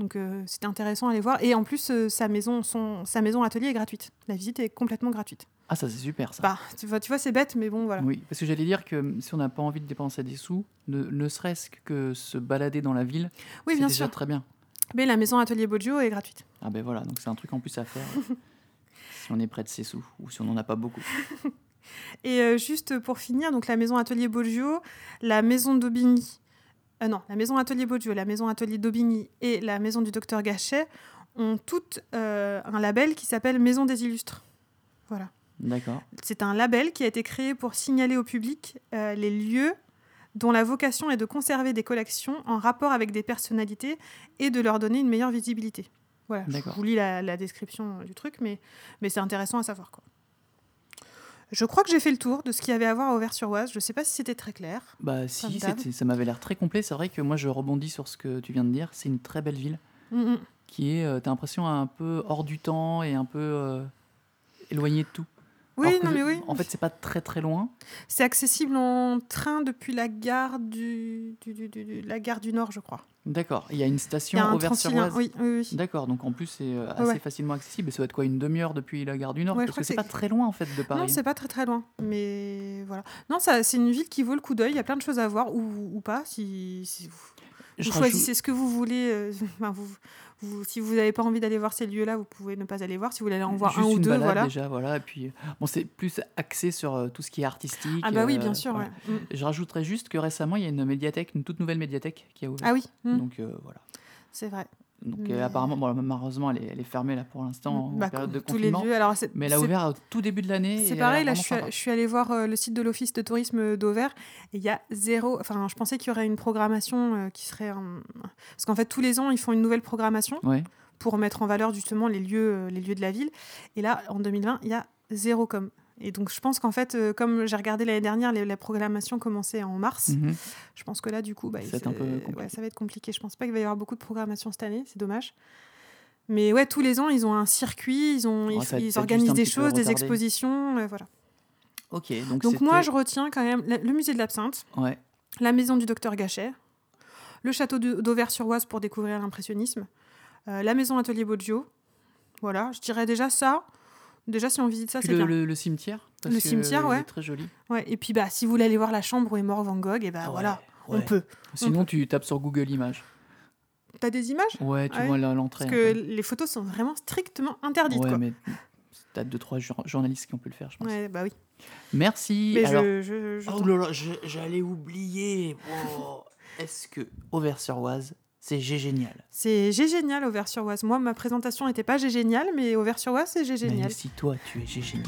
Donc euh, c'était intéressant à aller voir. Et en plus, euh, sa, maison, son, sa maison atelier est gratuite. La visite est complètement gratuite. Ah, ça c'est super ça. Bah, tu vois, tu vois c'est bête, mais bon, voilà. Oui, parce que j'allais dire que si on n'a pas envie de dépenser des sous, ne, ne serait-ce que se balader dans la ville, Oui, c'est bien déjà sûr. très bien. Mais la maison atelier Boggio est gratuite. Ah ben voilà, donc c'est un truc en plus à faire si on est près de ses sous ou si on n'en a pas beaucoup. Et euh, juste pour finir, donc la maison atelier Boggio, la maison d'Aubigny, euh, non, la maison atelier Boggio, la maison atelier d'Aubigny et la maison du docteur Gachet ont toutes euh, un label qui s'appelle Maison des Illustres. Voilà. D'accord. C'est un label qui a été créé pour signaler au public euh, les lieux dont la vocation est de conserver des collections en rapport avec des personnalités et de leur donner une meilleure visibilité. Voilà, je vous lis la, la description du truc, mais, mais c'est intéressant à savoir. Quoi. Je crois que j'ai fait le tour de ce qu'il y avait à voir à Auvers-sur-Oise. Je ne sais pas si c'était très clair. Bah si, ça m'avait l'air très complet. C'est vrai que moi je rebondis sur ce que tu viens de dire. C'est une très belle ville Mm, mm. qui est, euh, t'as l'impression, un peu hors du temps et un peu euh, éloignée de tout. Oui, non, mais oui. En fait, c'est pas très très loin. C'est accessible en train depuis la gare du, du- du- du- du- la gare du Nord, je crois. D'accord. Il y a une station a un Auvers-sur-Oise. Transilien. Oui, oui, oui. D'accord, donc en plus c'est euh, assez Ouais. facilement accessible. Et ça doit être quoi, une demi-heure depuis la gare du Nord? Ouais, Parce que c'est pas très loin en fait de Paris. Non, c'est pas très très loin, mais voilà. Non, ça, c'est une ville qui vaut le coup d'œil. Il y a plein de choses à voir ou, ou pas. Si, si vous, vous choisissez ce que vous voulez, euh, vous, vous- si vous n'avez pas envie d'aller voir ces lieux-là, vous pouvez ne pas aller voir. Si vous voulez aller en voir Juste un ou une deux, balade voilà. déjà, voilà. Et puis, euh, bon, c'est plus axé sur euh, tout ce qui est artistique. Ah bah oui, euh, bien sûr. voilà. ouais. Mm. Je rajouterais juste que récemment, il y a une médiathèque, une toute nouvelle médiathèque qui a ouvert. Ah oui, mm, Donc voilà. c'est vrai. Donc Mais- euh, apparemment, bon, malheureusement, elle est, elle est fermée là pour l'instant en Bah, période de tous les confinement. lieux. Alors, c'est- Mais elle a ouvert au tout début de l'année. C'est a pareil, là, je suis, vraiment je suis allée voir euh, le site de l'Office de tourisme d'Auvers et il y a zéro. Enfin, je pensais qu'il y aurait une programmation euh, qui serait. un- Parce qu'en fait, tous les ans, ils font une nouvelle programmation. Ouais. pour mettre en valeur justement les lieux, euh, les lieux de la ville. Et là, en 2020, il y a zéro com. Et donc, je pense qu'en fait, euh, comme j'ai regardé l'année dernière, les- la programmation commençait en mars. Mhm. Je pense que là, du coup, bah, Ça il- va être un peu ouais, compliqué. ça va être compliqué. Je pense pas qu'il va y avoir beaucoup de programmation cette année. C'est dommage. Mais ouais, tous les ans, ils ont un circuit, ils, ont, Oh, organisent des choses, des expositions. euh, voilà. Ok, donc, Donc moi, je retiens quand même la- le musée de l'absinthe, Ouais. la maison du docteur Gachet, le château d'Auvers-sur-Oise pour découvrir l'impressionnisme, euh, la maison Atelier Boggio. Voilà, je dirais déjà ça. Déjà, si on visite ça, c'est le, bien. le- le cimetière. parce Le que cimetière, ouais. très joli. Ouais, et puis, bah, si vous voulez aller voir la chambre où est mort Van Gogh, et bah Ah voilà, ouais, on peut. Sinon, tu tapes sur Google Images. T'as des images? Ouais, tu Ah ouais vois là, l'entrée. Parce que peu. les photos sont vraiment strictement interdites. Ouais, quoi. mais t'as deux, trois jour- journalistes qui ont pu le faire, je pense. Ouais, bah oui. Merci. Mais Alors, je, je, je- Oh là là, j'allais oublier. Oh, Est-ce que Auvers-sur-Oise, c'est génial C'est génial Auvers-sur-Oise. Moi, ma présentation n'était pas génial, mais Auvers-sur-Oise, c'est G génial. Même si toi, tu es génial.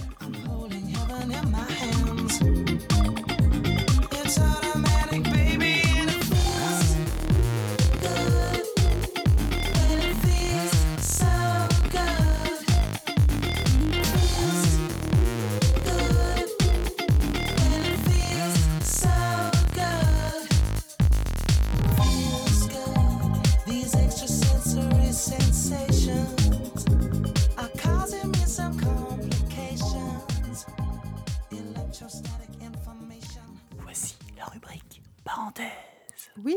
La rubrique parenthèse. Oui.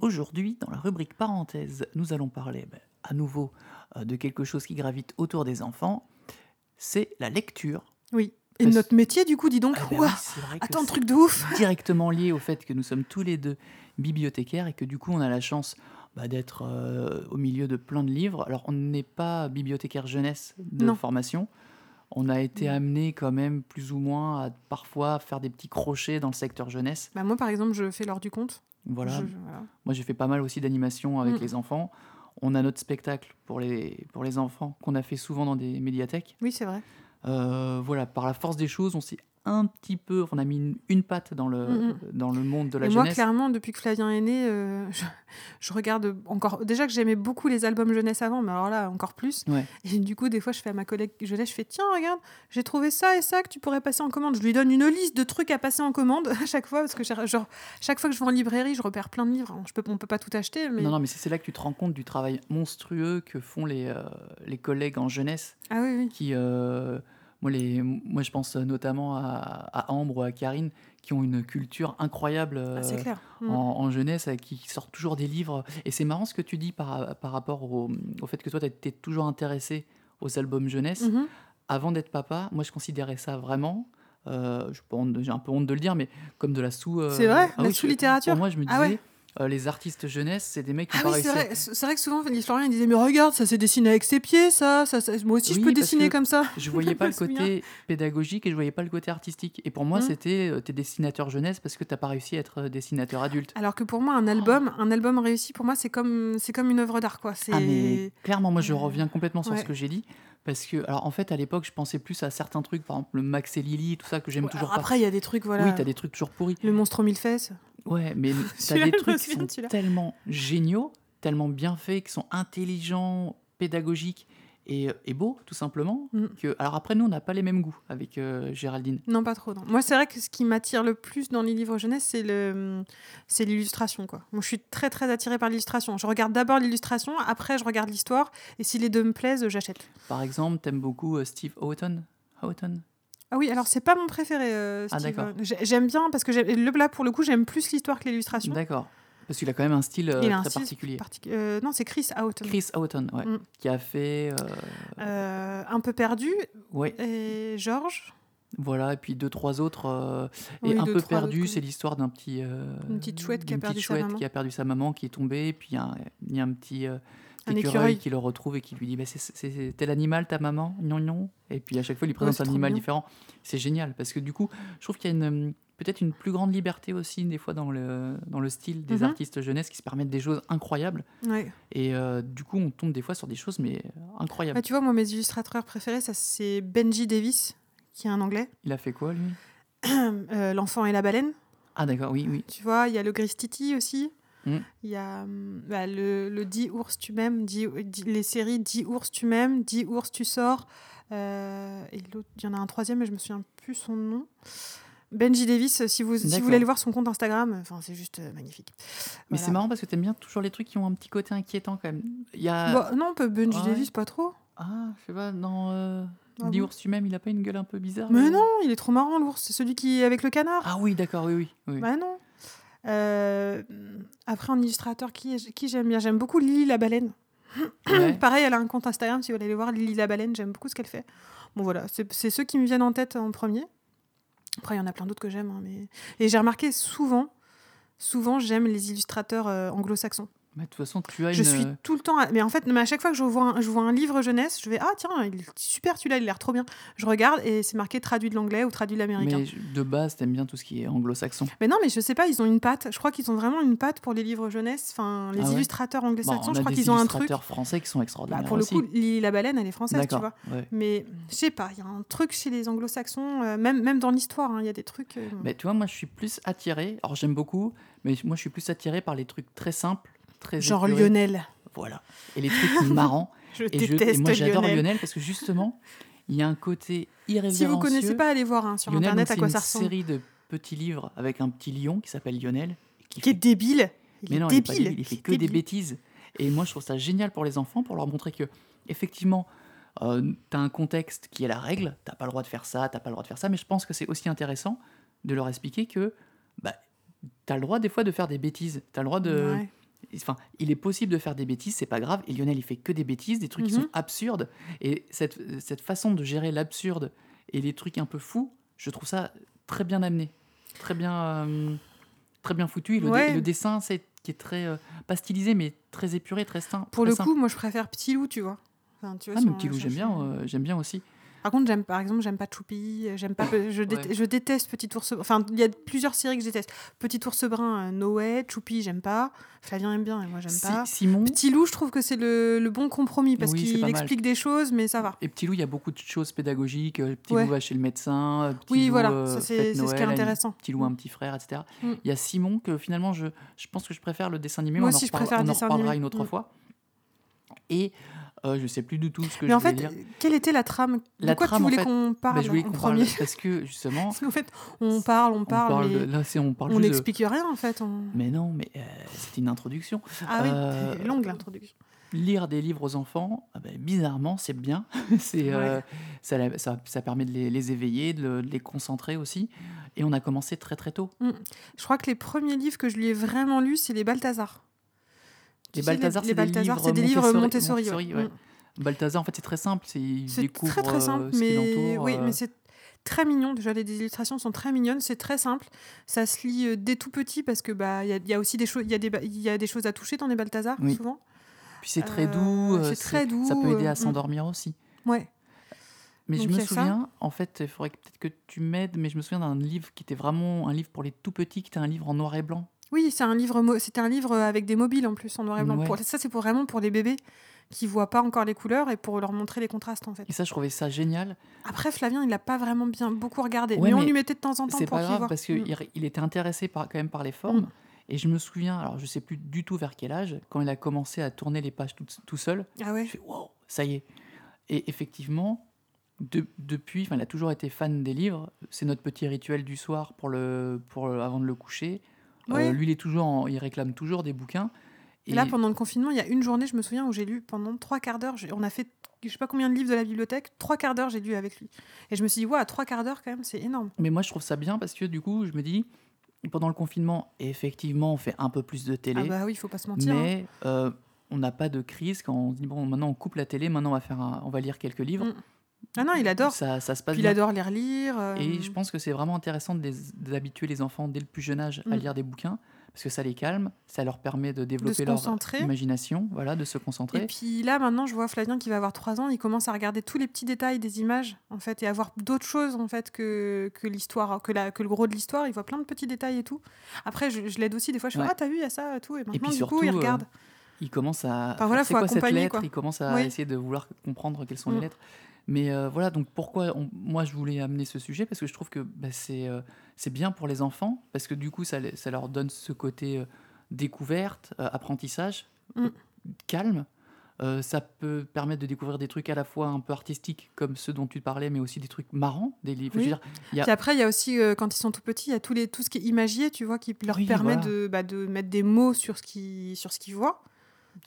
Aujourd'hui, dans la rubrique parenthèse, nous allons parler ben, à nouveau euh, de quelque chose qui gravite autour des enfants. C'est la lecture. Oui. Et Parce- notre métier, du coup, dis donc. Ah ben oui, vrai attends, truc de ouf. directement lié au fait que nous sommes tous les deux bibliothécaires et que du coup on a la chance bah, d'être euh, au milieu de plein de livres. Alors on n'est pas bibliothécaire jeunesse de Non. formation. On a été amené quand même plus ou moins à parfois faire des petits crochets dans le secteur jeunesse. Bah, moi, par exemple, je fais l'heure du compte. Voilà. Je- voilà. Moi j'ai fait pas mal aussi d'animation avec Mm. les enfants. On a notre spectacle pour les, pour les enfants qu'on a fait souvent dans des médiathèques. Oui, c'est vrai. Euh, voilà, par la force des choses, on s'est un petit peu, on a mis une, une patte dans le, Mm, mm. dans le monde de la Et moi, jeunesse. clairement, depuis que Flavien est né, euh, je, je regarde encore. Déjà que j'aimais beaucoup les albums jeunesse avant, mais alors là, encore plus. Ouais. Et du coup, des fois, je fais à ma collègue jeunesse, je fais Tiens, regarde, j'ai trouvé ça et ça que tu pourrais passer en commande. Je lui donne une liste de trucs à passer en commande à chaque fois, parce que genre, chaque fois que je vais en librairie, je repère plein de livres. Je peux, on peut pas tout acheter, mais. Non, non, mais c'est c'est là que tu te rends compte du travail monstrueux que font les, euh, les collègues en jeunesse Ah oui, oui. qui, euh, moi, les, moi, je pense notamment à, à Ambre ou à Karine, qui ont une culture incroyable Ah, euh, clair. Mm. en, en jeunesse, euh, qui sortent toujours des livres. Et c'est marrant ce que tu dis par, par rapport au, au fait que toi, tu étais toujours intéressé aux albums jeunesse. Mhm. Avant d'être papa, moi, je considérais ça vraiment. euh, j'ai un peu honte de le dire, mais comme de la sous. euh, C'est vrai, ah la oui, sous-littérature. Pour moi, je me disais, Ah ouais. Euh, les artistes jeunesse, c'est des mecs qui ont Ah pas oui, c'est vrai, c'est vrai que souvent, il disait Mais regarde, ça s'est dessiné avec ses pieds, ça. ça, ça- moi aussi, je peux dessiner comme ça. Je voyais pas le côté pédagogique et je voyais pas le côté artistique. Et pour moi, Mm. c'était euh, t'es dessinateur jeunesse parce que t'as pas réussi à être euh, dessinateur adulte. Alors que pour moi, un album, un album réussi, pour moi, c'est comme, c'est comme une œuvre d'art, quoi. Ah mais clairement, moi je reviens complètement sur ouais. ce que j'ai dit parce que alors en fait à l'époque je pensais plus à certains trucs, par exemple le Max et Lily, tout ça que j'aime Ouais, toujours Après, il y a des trucs, voilà. Oui, t'as des trucs toujours pourris. Le monstre aux mille fesses. Ouais, mais t'as des trucs qui sont tellement géniaux, tellement bien faits, qui sont intelligents, pédagogiques et, et beaux tout simplement. Mm. Que alors après nous on n'a pas les mêmes goûts avec euh, Géraldine. Non, pas trop. Non. Moi, c'est vrai que ce qui m'attire le plus dans les livres jeunesse, c'est le, c'est l'illustration, quoi. Moi, je suis très, très attirée par l'illustration. Je regarde d'abord l'illustration, après, je regarde l'histoire, et si les deux me plaisent, j'achète. Par exemple, t'aimes beaucoup euh, Steve Houghton? Houghton? Ah oui, alors c'est pas mon préféré, euh, Ah, d'accord. J'aime bien parce que le là pour le coup, j'aime plus l'histoire que l'illustration. D'accord. Parce qu'il a quand même un style euh, Il a un très style particulier. Partic- euh, non, c'est Chris Houghton. Chris Houghton, ouais, Mm. qui a fait, un peu perdu ouais, et Georges. voilà, et puis deux trois autres. Oui, et un deux, peu perdu, c'est l'histoire d'un petit, Une petite chouette qui a perdu chouette maman. qui a perdu sa maman, qui est tombée, et puis il y a un, il y a un petit Un écureuil, écureuil. qui le retrouve et qui lui dit bah, c'est, tel animal ta maman Non, non. Et puis à chaque fois, il lui présente un animal différent. C'est génial parce que du coup, je trouve qu'il y a une, peut-être une plus grande liberté aussi, des fois, dans le, dans le style des Mhm. artistes jeunesse qui se permettent des choses incroyables. Ouais. Et euh, du coup, on tombe des fois sur des choses, mais euh, incroyables. Ah, tu vois, moi, mes illustrateurs préférés, ça c'est Benji Davis, qui est un anglais. Il a fait quoi, lui? Euh, L'enfant et la baleine. Ah, d'accord, oui, oui. Tu vois, il y a le Gris Titi aussi. Mm. Il y a hum, bah, le, le 10 ours tu m'aimes, 10 10 les séries 10 ours tu m'aimes, 10 ours tu sors. Euh, et l'autre, il y en a un troisième, mais je me souviens plus son nom. Benji Davis, si vous, si vous voulez aller voir son compte Instagram, enfin, c'est juste euh, magnifique. Mais Voilà. c'est marrant parce que t'aimes bien toujours les trucs qui ont un petit côté inquiétant quand même. Il y a. Bah, non, Benji ouais. Davis, pas trop. Ah, je sais pas, dans. Euh... Ah Dis bon ours tu m'aimes, il a pas une gueule un peu bizarre Mais euh non, il est trop marrant, l'ours. C'est celui qui est avec le canard. Ah oui, d'accord, oui, oui. oui. Bah non. Euh, après, en illustrateur, qui, qui j'aime bien J'aime beaucoup Lily la baleine. Ouais. Pareil, elle a un compte Instagram, si vous voulez aller voir Lily la baleine, j'aime beaucoup ce qu'elle fait. Bon voilà, c'est c'est ceux qui me viennent en tête en premier. Après, il y en a plein d'autres que j'aime. hein, mais... Et j'ai remarqué souvent, souvent, j'aime les illustrateurs euh, anglo-saxons. Mais de toute façon, tu as Je une. suis tout le temps... à- Mais en fait, mais à chaque fois que je vois, un, je vois un livre jeunesse, je vais « Ah tiens, il est super celui-là, il a l'air trop bien ». Je regarde et c'est marqué traduit de l'anglais ou traduit de l'américain. Mais je- de base, t'aimes bien tout ce qui est anglo-saxon. Mais non, mais je sais pas, ils ont une patte. Je crois qu'ils ont vraiment une patte pour les livres jeunesse. Enfin, les Ah ouais illustrateurs anglo-saxons, on je crois qu'ils ont un truc. illustrateurs français qui sont Bah, extraordinaires pour le coup, Lily la baleine, elle est française, tu vois. ouais. Mais je sais pas, il y a un truc chez les anglo-saxons, euh, même, même dans l'histoire, hein, il y a des trucs. euh, Mais tu vois, moi, je suis plus attiré. Alors, j'aime beaucoup, mais moi, je suis plus attiré par les trucs très simples, très genre. Lionel. Voilà. Et les trucs marrants. Je Et, je- déteste et moi, j'adore Lionel. Lionel. parce que justement, il y a un côté irrévérencieux. Si vous connaissez pas, allez voir hein, sur Lionel, internet donc, à quoi c'est ça une ressemble. série de petits livres avec un petit lion qui s'appelle Lionel. Qui Qui est débile. Il Mais non, il, est pas débile. il fait que des bêtises. Et moi, je trouve ça génial pour les enfants, pour leur montrer que, effectivement, euh, t'as un contexte qui est la règle, t'as pas le droit de faire ça, t'as pas le droit de faire ça, mais je pense que c'est aussi intéressant de leur expliquer que bah, t'as le droit des fois de faire des bêtises, t'as le droit de... Ouais. Enfin, il est possible de faire des bêtises, c'est pas grave. Et Lionel, il fait que des bêtises, des trucs qui Mhm. sont absurdes. Et cette, cette façon de gérer l'absurde et les trucs un peu fous, je trouve ça très bien amené, très bien, euh, très bien foutu. Et le, dé- Ouais. et le dessin, c'est qui est très euh, pas stylisé, mais très épuré, très simple. Pour très le simple. coup, moi, je préfère Petit Loup, tu vois. Enfin, tu vois, ah, mais petit loup, j'aime bien, chercher- euh, j'aime bien aussi. Par contre, j'aime, par exemple, j'aime pas Choupi, j'aime pas, je, dé- Ouais. je déteste Petit ours. Enfin, il y a plusieurs séries que je déteste. Petit ours brun, euh, no way. Choupi, j'aime pas. Flavien aime bien et moi j'aime pas. Simon Petit loup, je trouve que c'est le, le bon compromis parce Oui, qu'il mal. explique des choses, mais ça va. et Petit Loup, il y a beaucoup de choses pédagogiques. euh, Petit Ouais. Loup va chez le médecin. euh, Petit Oui, Loup, voilà, c'est ce qui est intéressant. Petit Loup, un petit frère, etc. Mm. Il y a Simon que finalement, je, je pense que je préfère le dessin animé. Moi on aussi, en je préfère le on en dessin reparlera animé. une autre Mm. fois. Et euh, je sais plus du tout ce que Mais je en voulais fait, dire. quelle était la trame? La quoi trame, tu en voulais fait, qu'on parle Bah, je voulais en qu'on premier? parle parce que justement, Parce qu'en fait, on parle, on on parle, parle mais là, c'est on parle on de- n'explique rien en fait. on- Mais non, mais euh, c'est une introduction. Ah oui, Euh, longue l'introduction. Lire des livres aux enfants, ah ben, bizarrement, c'est bien. c'est, euh, ça, ça, ça permet de les, les éveiller, de, le- de les concentrer aussi. Et on a commencé très très tôt. Je crois que les premiers livres que je lui ai vraiment lus, c'est les Balthazar. Les Balthazar, c'est des livres c'est des livres Montessori- Montessori. ouais. Mm. Balthazar, en fait, c'est très simple. C'est, très très simple, euh, ce qui mais oui, euh, mais c'est très mignon. Déjà, les illustrations sont très mignonnes. C'est très simple. Ça se lit euh, dès tout petit parce que bah il y, a- il y a aussi des choses, il y a des y a des choses à toucher dans les Balthazar Oui. souvent. Puis c'est très doux. euh, c'est très doux, Ça peut aider à mm. s'endormir aussi. Ouais. Mais Donc, je me ça. souviens, en fait, il faudrait peut-être que tu m'aides, mais je me souviens d'un livre qui était vraiment un livre pour les tout petits, qui était un livre en noir et blanc. Oui, c'est un livre. C'était un livre avec des mobiles en plus en noir et blanc. Ouais. Pour- ça, c'est pour vraiment pour les bébés qui voient pas encore les couleurs et pour leur montrer les contrastes en fait. Et ça, je trouvais ça génial. Après, Flavien, il l'a pas vraiment bien beaucoup regardé, Ouais, mais, on lui mettait de temps en temps C'est pas grave voit. parce Mm. qu'il il était intéressé par, quand même par les formes. Mm. Et je me souviens, alors je sais plus du tout vers quel âge, quand il a commencé à tourner les pages tout, tout seul, Ah ouais. je fais wow, ça y est. Et effectivement, de- depuis, il a toujours été fan des livres. C'est notre petit rituel du soir pour le, pour le- avant de le coucher. Euh, Ouais. lui, il est toujours, en- il réclame toujours des bouquins. Et là, pendant le confinement, il y a une journée, je me souviens, où j'ai lu pendant trois quarts d'heure. j'ai- On a fait, je sais pas combien de livres de la bibliothèque, trois quarts d'heure, j'ai lu avec lui. Et je me suis dit, ouais, trois quarts d'heure, quand même, c'est énorme. Mais moi, je trouve ça bien parce que du coup, je me dis, pendant le confinement, effectivement, on fait un peu plus de télé. Ah bah oui, il faut pas se mentir. hein. mais euh, on n'a pas de crise quand on se dit bon maintenant on coupe la télé maintenant on va faire un- on va lire quelques livres Mm. Ah non, il adore. ça, ça se passe Puis il adore les relire. euh, et je pense que c'est vraiment intéressant les- d'habituer les enfants dès le plus jeune âge à Mm. lire des bouquins parce que ça les calme, ça leur permet de développer leur imagination, voilà, de se concentrer. Et puis là, maintenant, je vois Flavien qui va avoir 3 ans, il commence à regarder tous les petits détails des images, en fait, et à voir d'autres choses, en fait, que, que l'histoire, que, la, que le gros de l'histoire. Il voit plein de petits détails et tout. Après, je, je l'aide aussi, des fois, je fais Ouais. Ah, t'as vu, il y a ça et tout. Et maintenant, puis du surtout, coup, il euh, regarde. il commence à Enfin, voilà, c'est faut quoi cette lettre? quoi. il commence à Oui. essayer de vouloir comprendre quelles sont les Mm. lettres mais euh, voilà donc pourquoi on- moi je voulais amener ce sujet? Parce que je trouve que bah, c'est euh, bien pour les enfants parce que du coup ça, ça leur donne ce côté euh, découverte apprentissage Mm. calme ça peut permettre de découvrir des trucs à la fois un peu artistiques comme ceux dont tu parlais mais aussi des trucs marrants des livres Oui. dire, il y a- Puis après, il y a aussi, quand ils sont tout petits, il y a tous les, tout ce qui est imagier, tu vois, qui leur Oui, permet voilà. de, bah, de mettre des mots sur ce qu'ils sur ce qu'ils voient.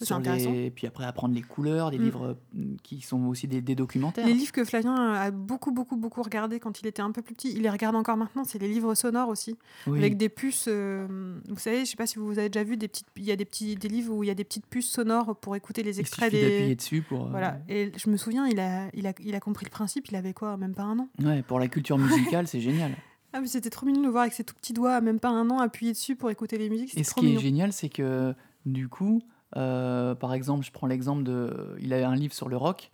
Sur les... puis après apprendre les couleurs des Mm. livres euh, qui sont aussi des, des documentaires Les livres que Flavien a beaucoup, beaucoup, beaucoup regardé quand il était un peu plus petit, il les regarde encore maintenant, c'est les livres sonores aussi, Oui. avec des puces. euh, vous savez, je sais pas si vous avez déjà vu des petites, il y a des petits des livres où il y a des petites puces sonores pour écouter les il extraits suffit d'appuyer des. dessus pour euh, Voilà. Et je me souviens, il a, il a, il a compris le principe. Il avait quoi, même pas un an? Ouais, pour la culture musicale, c'est génial. Ah mais c'était trop mignon de le voir avec ses tout petits doigts, même pas un an, appuyés dessus pour écouter les musiques. Et ce qui est génial, c'est que du coup, euh, par exemple, je prends l'exemple de. Il a un livre sur le rock.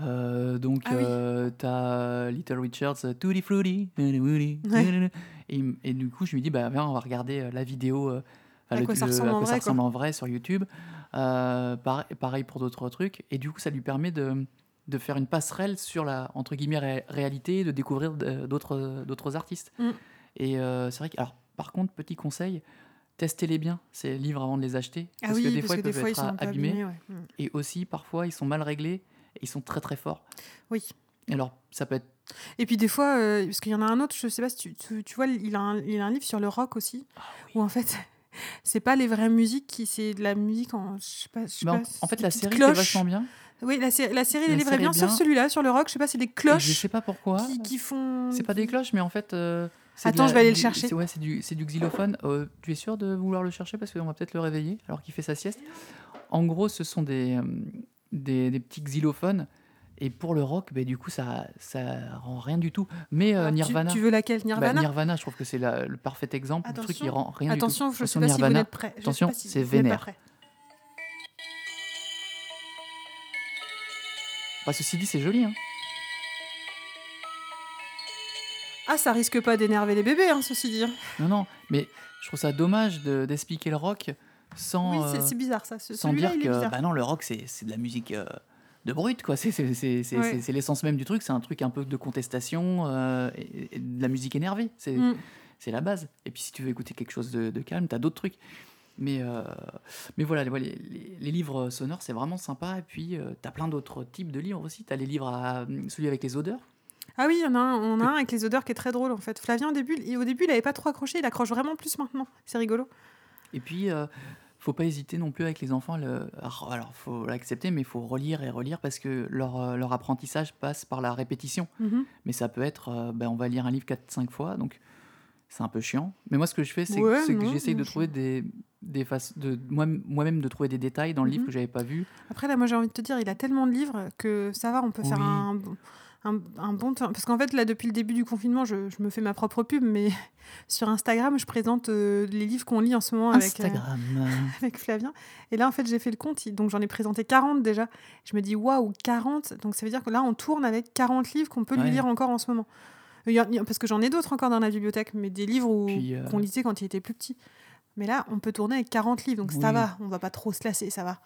Euh, donc, Ah oui. euh, t'as Little Richards, Tutti Frutti, Ouais. et, du coup, je me dis, bah, viens, on va regarder la vidéo, À quoi ça ressemble en quoi ça vrai, ressemble en vrai sur YouTube. Pareil, pareil pour d'autres trucs. Et du coup, ça lui permet de, de faire une passerelle sur la entre guillemets ré- réalité, de découvrir d'autres artistes. Mm. Et c'est vrai que, alors, par contre, petit conseil, testez-les bien ces livres avant de les acheter, Ah parce oui, que des fois ils peuvent fois être peu abîmés, abîmés. ouais. Mm. et aussi parfois ils sont mal réglés, et ils sont très très forts. Oui. Alors ça peut être Et puis des fois, euh, parce qu'il y en a un autre, je sais pas si tu, tu, tu vois, il a, un, il a un livre sur le rock aussi, Ah où en fait, c'est pas les vraies musiques, qui c'est de la musique en, je sais pas, je sais en, pas, en fait, la série cloches. est vachement bien. Oui, la, sé- la série La livres est bien, est sauf bien. celui-là sur le rock, je sais pas, c'est des Et Je cloches sais pas pourquoi. qui, qui font. C'est pas des cloches, mais en fait. euh, Attends, la- je vais aller le chercher. c'est- Ouais, c'est du, c'est du xylophone. Euh, tu es sûr de vouloir le chercher parce qu'on va peut-être le réveiller alors qu'il fait sa sieste? En gros, ce sont des, euh, des, des petits xylophones. Et pour le rock, bah, du coup, ça, ça rend rien du tout. Mais euh, tu- Nirvana. Tu, veux laquelle bah, Nirvana? Nirvana, je trouve que c'est le parfait exemple. du truc qui Attention. rend rien Attention, du tout. je sais Attention, pas si vous Nirvana. êtes prêts. Je sais Attention, pas si c'est vous n'êtes pas vénère. Bah, ceci dit, c'est joli. Hein. Ah, ça risque pas d'énerver les bébés, hein, ceci dit. Non, non, mais je trouve ça dommage de- d'expliquer le rock sans. Oui, c'est- euh, c'est bizarre ça. Ce- sans Celui-là, dire il est que bizarre. bah non, le rock, c'est c'est de la musique euh, de brut, quoi. C'est c'est- c'est- c'est- Ouais. c'est- c'est l'essence même du truc. C'est un truc un peu de contestation euh, et, et de la musique énervée. C'est Mm. c'est la base. Et puis si tu veux écouter quelque chose de, de calme, t'as d'autres trucs. Mais, euh, mais voilà, les, les- les livres sonores, c'est vraiment sympa. Et puis, tu t'as plein d'autres types de livres aussi. T'as les livres à. Celui avec les odeurs. Ah oui, il y en a un, on a un avec les odeurs qui est très drôle en fait. Flavien, au début, il- au début, il avait pas trop accroché, il accroche vraiment plus maintenant. C'est rigolo. Et puis, euh, faut pas hésiter non plus avec les enfants. Le... Alors, faut l'accepter, mais il faut relire et relire parce que leur, euh, leur apprentissage passe par la répétition. Mhm. Mais ça peut être, euh, ben, on va lire un livre 4-5 fois, donc c'est un peu chiant. Mais moi, ce que je fais, c'est Ouais, que j'essaye de trouver des, des faces, de moi- moi-même de trouver des détails dans le livre Mhm. que j'avais pas vu. Après, là, moi, j'ai envie de te dire, il a tellement de livres que ça va, on peut faire un, un, un bon temps. Parce qu'en fait, là, depuis le début du confinement, je, je me fais ma propre pub, mais sur Instagram, je présente euh, les livres qu'on lit en ce moment avec, euh, avec Flavien. Et là, en fait, j'ai fait le compte, donc j'en ai présenté 40 déjà. Je me dis, waouh, 40 Donc ça veut dire que là, on tourne avec 40 livres qu'on peut lui lire encore en ce moment. Parce que j'en ai d'autres encore dans la bibliothèque, mais des livres euh, qu'on lisait quand il était plus petit. Mais là, on peut tourner avec 40 livres, donc ça va, on va pas trop se lasser, ça va.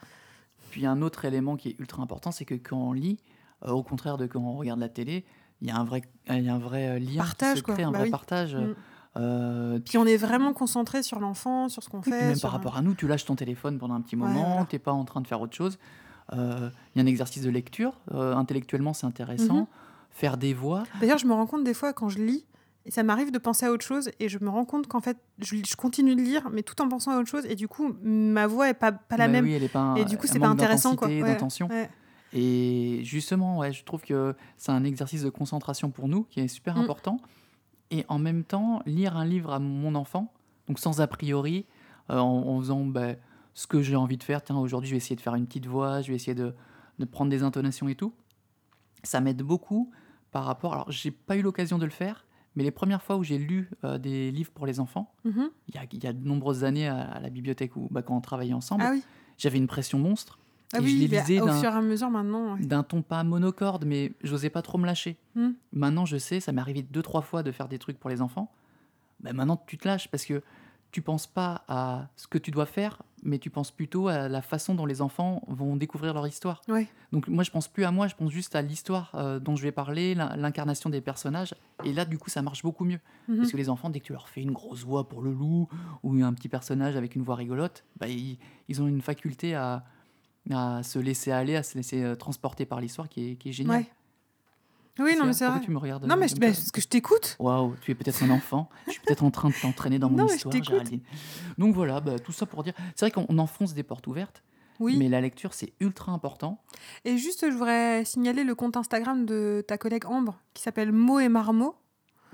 Puis un autre élément qui est ultra important, c'est que quand on lit, au contraire de quand on regarde la télé, il y a un vrai, il y a un vrai euh, lien Partage, qui se quoi. crée, un Bah vrai oui. partage. Mm. Euh, Puis on est vraiment concentré sur l'enfant, sur ce qu'on Oui, fait. même par rapport à nous, tu lâches ton téléphone pendant un petit Ouais, moment, voilà. t'es pas en train de faire autre chose. Euh, Il y a un exercice de lecture, euh, intellectuellement c'est intéressant. Mhm. Faire des voix, D'ailleurs, je me rends compte des fois quand je lis, et ça m'arrive de penser à autre chose, et je me rends compte qu'en fait, je, je continue de lire, mais tout en pensant à autre chose, et du coup, ma voix est pas, pas la bah même. oui, elle est pas, et du coup, c'est pas intéressant, quoi. Ouais, d'intention. ouais. Et justement, ouais, je trouve que c'est un exercice de concentration pour nous qui est super Mm. important. Et en même temps, lire un livre à mon enfant, donc sans a priori, euh, en, en faisant bah, ce que j'ai envie de faire. Tiens, aujourd'hui, je vais essayer de faire une petite voix, je vais essayer de, de prendre des intonations et tout. Ça m'aide beaucoup par rapport. Alors, j'ai pas eu l'occasion de le faire, Mais les premières fois où j'ai lu euh, des livres pour les enfants, Mhm. il y a, il y a de nombreuses années à, à la bibliothèque où, bah, quand on travaillait ensemble, Ah oui. j'avais une pression monstre. Ah et oui, je les lisais au d'un- fur et à mesure maintenant. ouais. d'un ton pas monocorde, mais j'osais pas trop me lâcher. Hmm. Maintenant, je sais, ça m'est arrivé deux, trois fois de faire des trucs pour les enfants. Bah, maintenant, tu te lâches parce que tu penses pas à ce que tu dois faire, mais tu penses plutôt à la façon dont les enfants vont découvrir leur histoire. Ouais. Donc, moi, je pense plus à moi, je pense juste à l'histoire euh, dont je vais parler, l'in- l'incarnation des personnages. Et là, du coup, ça marche beaucoup mieux. Mhm. Parce que les enfants, dès que tu leur fais une grosse voix pour le loup ou un petit personnage avec une voix rigolote, bah, ils, ils ont une faculté à, à se laisser aller, à se laisser euh, transporter par l'histoire qui est, qui est géniale. Ouais. Oui, non, mais c'est vrai. tu me regardes Non, mais je- bah, parce que je t'écoute. Waouh, tu es peut-être un enfant. je suis peut-être en train de t'entraîner dans mon Non, histoire, t'écoute. Géraldine. Donc voilà, bah, tout ça pour dire. C'est vrai qu'on enfonce des portes ouvertes, Oui. mais la lecture, c'est ultra important. Et juste, je voudrais signaler le compte Instagram de ta collègue Ambre, qui s'appelle Mots et Marmots.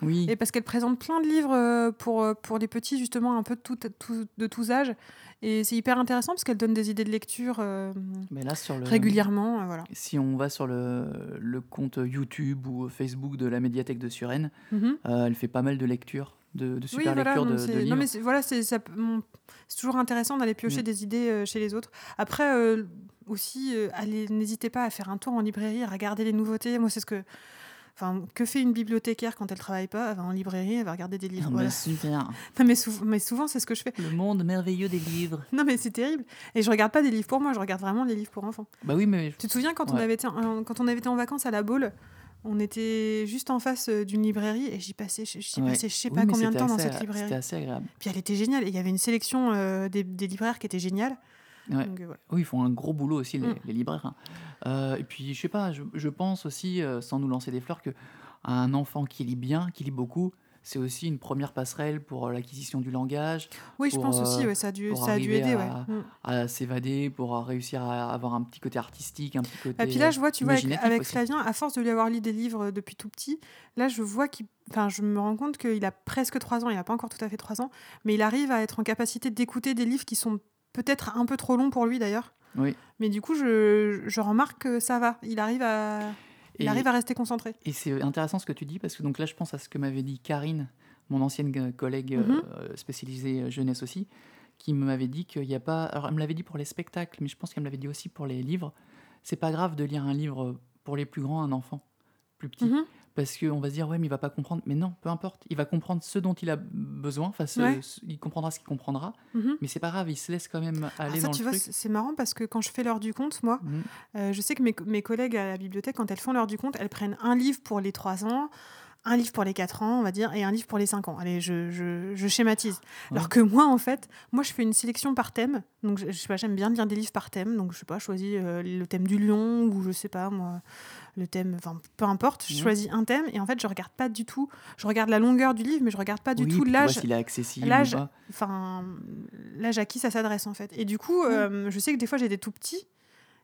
Oui, Et parce qu'elle présente plein de livres euh, pour, euh, pour les petits, justement, un peu de, tout, tout- de tous âges. Et c'est hyper intéressant parce qu'elle donne des idées de lecture euh, mais là, sur le. régulièrement. euh, voilà. Si on va sur le, le compte YouTube ou Facebook de la médiathèque de Suresnes, Mhm. euh, elle fait pas mal de lectures, de, de Oui, super voilà, lectures non, de, de non, livres. mais voilà, c'est toujours intéressant d'aller piocher Mm. des idées chez les autres. Après, aussi, n'hésitez pas à faire un tour en librairie, à regarder les nouveautés. Moi, c'est ce que. Enfin, que fait une bibliothécaire quand elle travaille pas Elle va en librairie, elle va regarder des livres. Ah, voilà. super. Non, mais, sou- mais souvent, c'est ce que je fais. Le monde merveilleux des livres. Non, mais c'est terrible. Et je regarde pas des livres pour moi, je regarde vraiment les livres pour enfants. Bah oui, mais Tu te souviens quand, on, avait été en, quand on avait été en vacances à la Baule on était juste en face euh, d'une librairie et j'y passais, j'y Ouais. passais je sais Oui, pas combien de temps dans cette librairie. C'était assez agréable. Puis elle était géniale. Et il y avait une sélection euh, des, des libraires qui était géniale. Ouais. Donc, euh, voilà. Oui, ils font un gros boulot aussi, les, Mm. les libraires. hein. Euh, et puis, je sais pas, je, je pense aussi, euh, sans nous lancer des fleurs, que un enfant qui lit bien, qui lit beaucoup, c'est aussi une première passerelle pour euh, l'acquisition du langage, Oui, je pense aussi, ouais, ça a dû, ça a dû aider. à- Ouais. Mm. à s'évader, pour réussir à avoir un petit côté artistique, un petit côté. Et puis là, je vois, tu vois, avec, avec. Flavien, à force de lui avoir lu des livres depuis tout petit, là, je vois qu'il. Enfin, je me rends compte qu'il a presque 3 ans, il n'a pas encore tout à fait 3 ans, mais il arrive à être en capacité d'écouter des livres qui sont peut-être un peu trop longs pour lui d'ailleurs. Oui. Mais du coup, je, je remarque que ça va. Il arrive à, il Et- arrive à rester concentré. Et c'est intéressant ce que tu dis, parce que donc là, je pense à ce que m'avait dit Karine, mon ancienne euh, collègue Mhm. euh, spécialisée euh, jeunesse aussi, qui m'avait dit qu'il n'y a pas. Alors, elle me l'avait dit pour les spectacles, mais je pense qu'elle me l'avait dit aussi pour les livres. C'est pas grave de lire un livre pour les plus grands, un enfant plus petit. Mhm. Parce qu'on va se dire, ouais, mais il va pas comprendre. Mais non, peu importe. Il va comprendre ce dont il a besoin. Enfin, ce- Ouais. ce- il comprendra ce qu'il comprendra. Mhm. Mais c'est pas grave, il se laisse quand même Alors aller ça, dans tu le vois, c'est marrant parce que quand je fais l'heure du compte, moi, Mhm. Euh, je sais que mes, mes collègues à la bibliothèque, quand elles font l'heure du compte, elles prennent un livre pour les 3 ans, un livre pour les 4 ans, on va dire, et un livre pour les 5 ans. Allez, je, je- je schématise. Ouais. Alors que moi, en fait, moi, je fais une sélection par thème. Donc, je, je sais pas, j'aime bien lire des livres par thème. Donc, je sais pas, je choisis euh, le thème du lion ou je sais pas, moi, le thème, enfin, peu importe. Je choisis un thème et en fait, je regarde pas du tout. Je regarde la longueur du livre, mais je regarde pas du Oui, tout l'âge s'il est accessible l'âge- ou pas. enfin l'âge à qui ça s'adresse en fait. Et du coup, euh, je sais que des fois j'ai des tout petits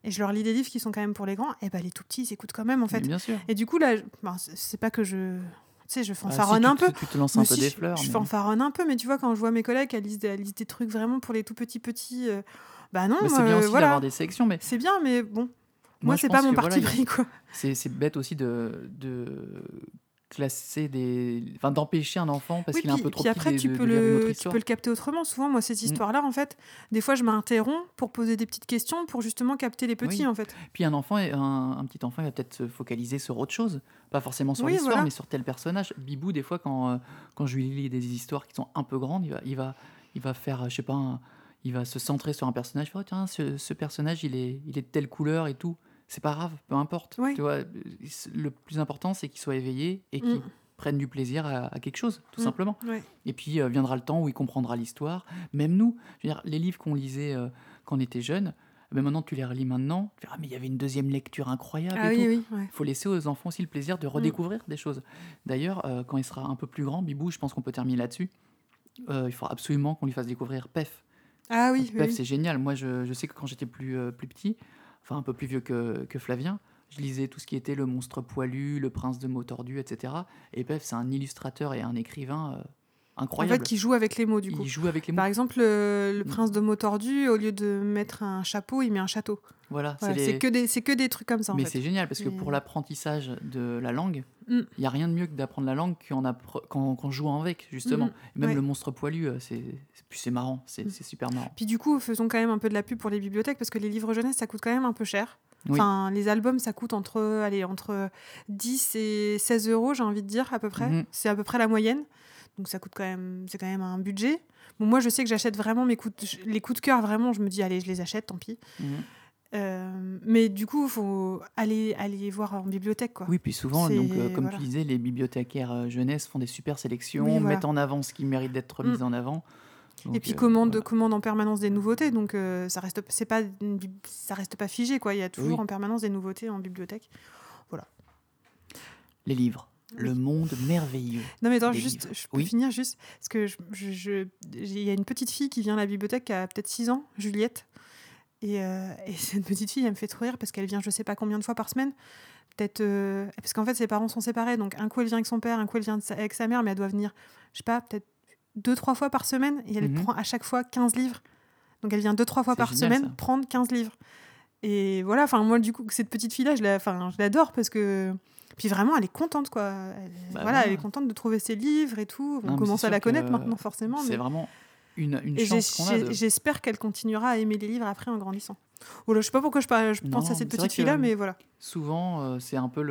et je leur lis des livres qui sont quand même pour les grands. Et ben les tout petits ils écoutent quand même en fait. Mais bien sûr. Et du coup là, je- ben, c'est pas que je, tu sais, je si, fanfaronne tu un peu. Tu te lances Mais un peu si, des je- fleurs. Je mais- fanfaronne un peu, mais tu vois quand je vois mes collègues elles lisent, des- elles lisent des trucs vraiment pour les tout petits petits, euh, bah non, moi, c'est bien euh, aussi voilà, d'avoir des sélections, mais c'est bien, mais bon, moi, je c'est pas mon parti voilà, pris quoi. C'est c'est bête aussi de, de classer des. Enfin, d'empêcher un enfant parce Oui, qu'il est un peu trop puis petit après, tu de- peux, de le, tu histoire. peux le capter autrement. Souvent, moi, cette Mm. histoire-là, en fait, des fois, je m'interromps pour poser des petites questions pour justement capter les petits, Oui. en fait. Puis un enfant, un, un petit enfant, il va peut-être se focaliser sur autre chose, pas forcément sur Oui, l'histoire, voilà. mais sur tel personnage. Bibou, des fois, quand, euh, quand je lui lis des histoires qui sont un peu grandes, il va, il va, il va faire, euh, je sais pas, un- il va se centrer sur un personnage. Il va, tiens, ce, ce personnage, il est, il est de telle couleur et tout. C'est pas grave, peu importe. Tu vois, le plus important, c'est qu'il soit éveillé et qu'il Mm. prenne du plaisir à, à quelque chose, tout Mm. simplement. Ouais. Et puis euh, viendra le temps où il comprendra l'histoire. Même nous, je veux dire, les livres qu'on lisait euh, quand on était jeune, ben maintenant tu les relis maintenant. Tu diras, ah, mais il y avait une deuxième lecture incroyable. Ah et oui, tout. oui, ouais. Il faut laisser aux enfants aussi le plaisir de redécouvrir des choses. D'ailleurs, euh, quand il sera un peu plus grand, Bibou, je pense qu'on peut terminer là-dessus. Il faudra absolument qu'on lui fasse découvrir PEF. Ah oui, oui, PEF, oui. c'est génial. Moi, je, je sais que quand j'étais plus, plus petit, enfin un peu plus vieux que, que Flavien, je lisais tout ce qui était le monstre poilu, le prince de mots tordus, etc. Et PEF, c'est un illustrateur et un écrivain euh, En incroyable. fait, qui joue avec les mots, du coup. il joue avec les mots. Par exemple, le, le Mm. prince de mots tordus, au lieu de mettre un chapeau, il met un château. Voilà, Voilà, c'est les- que, des- c'est que des trucs comme ça, Mais c'est génial parce que pour l'apprentissage de la langue, Mm. il n'y a rien de mieux que d'apprendre la langue qu'en appre- jouant avec, justement. Et même Ouais. le monstre poilu, euh, c'est marrant, c'est Mm. super marrant. Puis du coup, faisons quand même un peu de la pub pour les bibliothèques, parce que les livres jeunesse, ça coûte quand même un peu cher. Oui. Enfin, les albums, ça coûte entre, allez, entre 10 et 16 euros, j'ai envie de dire, à peu près. Mhm. C'est à peu près la moyenne. Donc ça coûte quand même, c'est quand même un budget. Bon, moi, je sais que j'achète vraiment mes coups de- les coups de cœur, vraiment, je me dis, allez, je les achète, tant pis. Mhm. Euh, mais du coup, il faut aller, aller voir en bibliothèque, quoi. Oui, puis souvent, donc, euh, comme voilà. tu disais, les bibliothécaires euh, jeunesse font des super sélections, Oui, voilà. mettent en avant ce qui mérite d'être mis Mm. en avant. Et puis euh, commande, voilà. commande en permanence des nouveautés, donc ça reste, c'est pas, ça reste pas figé, quoi. Il y a toujours Oui. en permanence des nouveautés en bibliothèque. Les livres, le monde merveilleux. Non mais attends, juste, livres. je peux Oui. finir juste parce que il y a une petite fille qui vient à la bibliothèque qui a peut-être 6 ans, Juliette. Et, euh, et cette petite fille, elle me fait trop rire parce qu'elle vient je sais pas combien de fois par semaine. Peut-être euh, parce qu'en fait ses parents sont séparés, donc un coup elle vient avec son père, un coup elle vient avec sa mère, mais elle doit venir, je sais pas, peut-être deux trois fois par semaine et elle Mhm. prend à chaque fois 15 livres. Donc elle vient deux trois fois par génial, semaine ça. prendre 15 livres. Et voilà, enfin moi du coup cette petite fille là, je la, enfin je l'adore parce que puis vraiment elle est contente quoi. Elle, Bah voilà, elle est contente de trouver ses livres et tout. On Non, commence à la connaître maintenant forcément. C'est mais- vraiment une, une chance qu'on a. de- j'espère qu'elle continuera à aimer les livres après en grandissant. Voilà, je sais pas pourquoi je, parle- je pense Non, à cette petite fille là, que- mais voilà. Souvent, euh, c'est un peu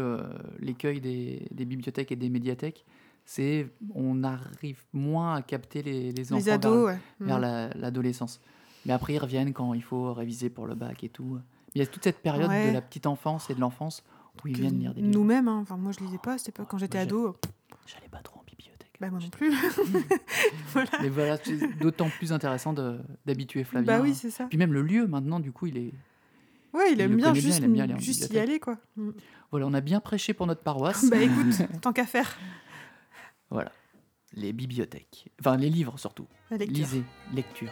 l'écueil des, des bibliothèques et des médiathèques. C'est on arrive moins à capter les, les enfants Les vers- ouais. vers Mm. la- l'adolescence. Mais après, ils reviennent quand il faut réviser pour le bac et tout. Il y a toute cette période Ouais. de la petite enfance et de l'enfance lire des livres. Nous-mêmes, hein. enfin moi je lisais pas à cette époque quand j'étais ado. J'allais pas trop en bibliothèque. Bah moi non plus. voilà. Mais voilà, c'est d'autant plus intéressant de- d'habituer Flavien. Bah oui, c'est ça. Puis même le lieu, maintenant, du coup, il est. Ouais, il il aime bien juste, il aime bien aller en juste y aller quoi. Mm. Voilà, on a bien prêché pour notre paroisse. bah écoute, tant qu'à faire. Voilà. Les bibliothèques. Enfin, les livres surtout. La lecture. Lisez, lecture.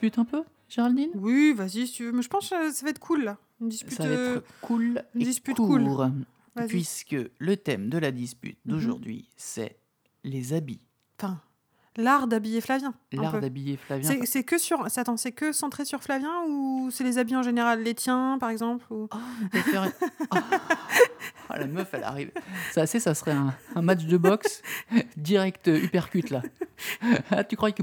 Dispute un peu, Géraldine? Oui, vas-y si tu veux. Mais je pense que ça va être cool là. Une dispute. Ça va euh, être cool une et dispute court. cool. Puisque le thème de la dispute Mhm. d'aujourd'hui, c'est les habits. Enfin, l'art d'habiller Flavien. L'art d'habiller Flavien. C'est que sur. c'est- Attends, c'est que centré sur Flavien ou c'est les habits en général Les tiens, par exemple ou... Oh. Ah, la meuf, elle arrive. Ça, c'est, ça serait un, un match de boxe direct euh, uppercut là. Ah, tu croyais que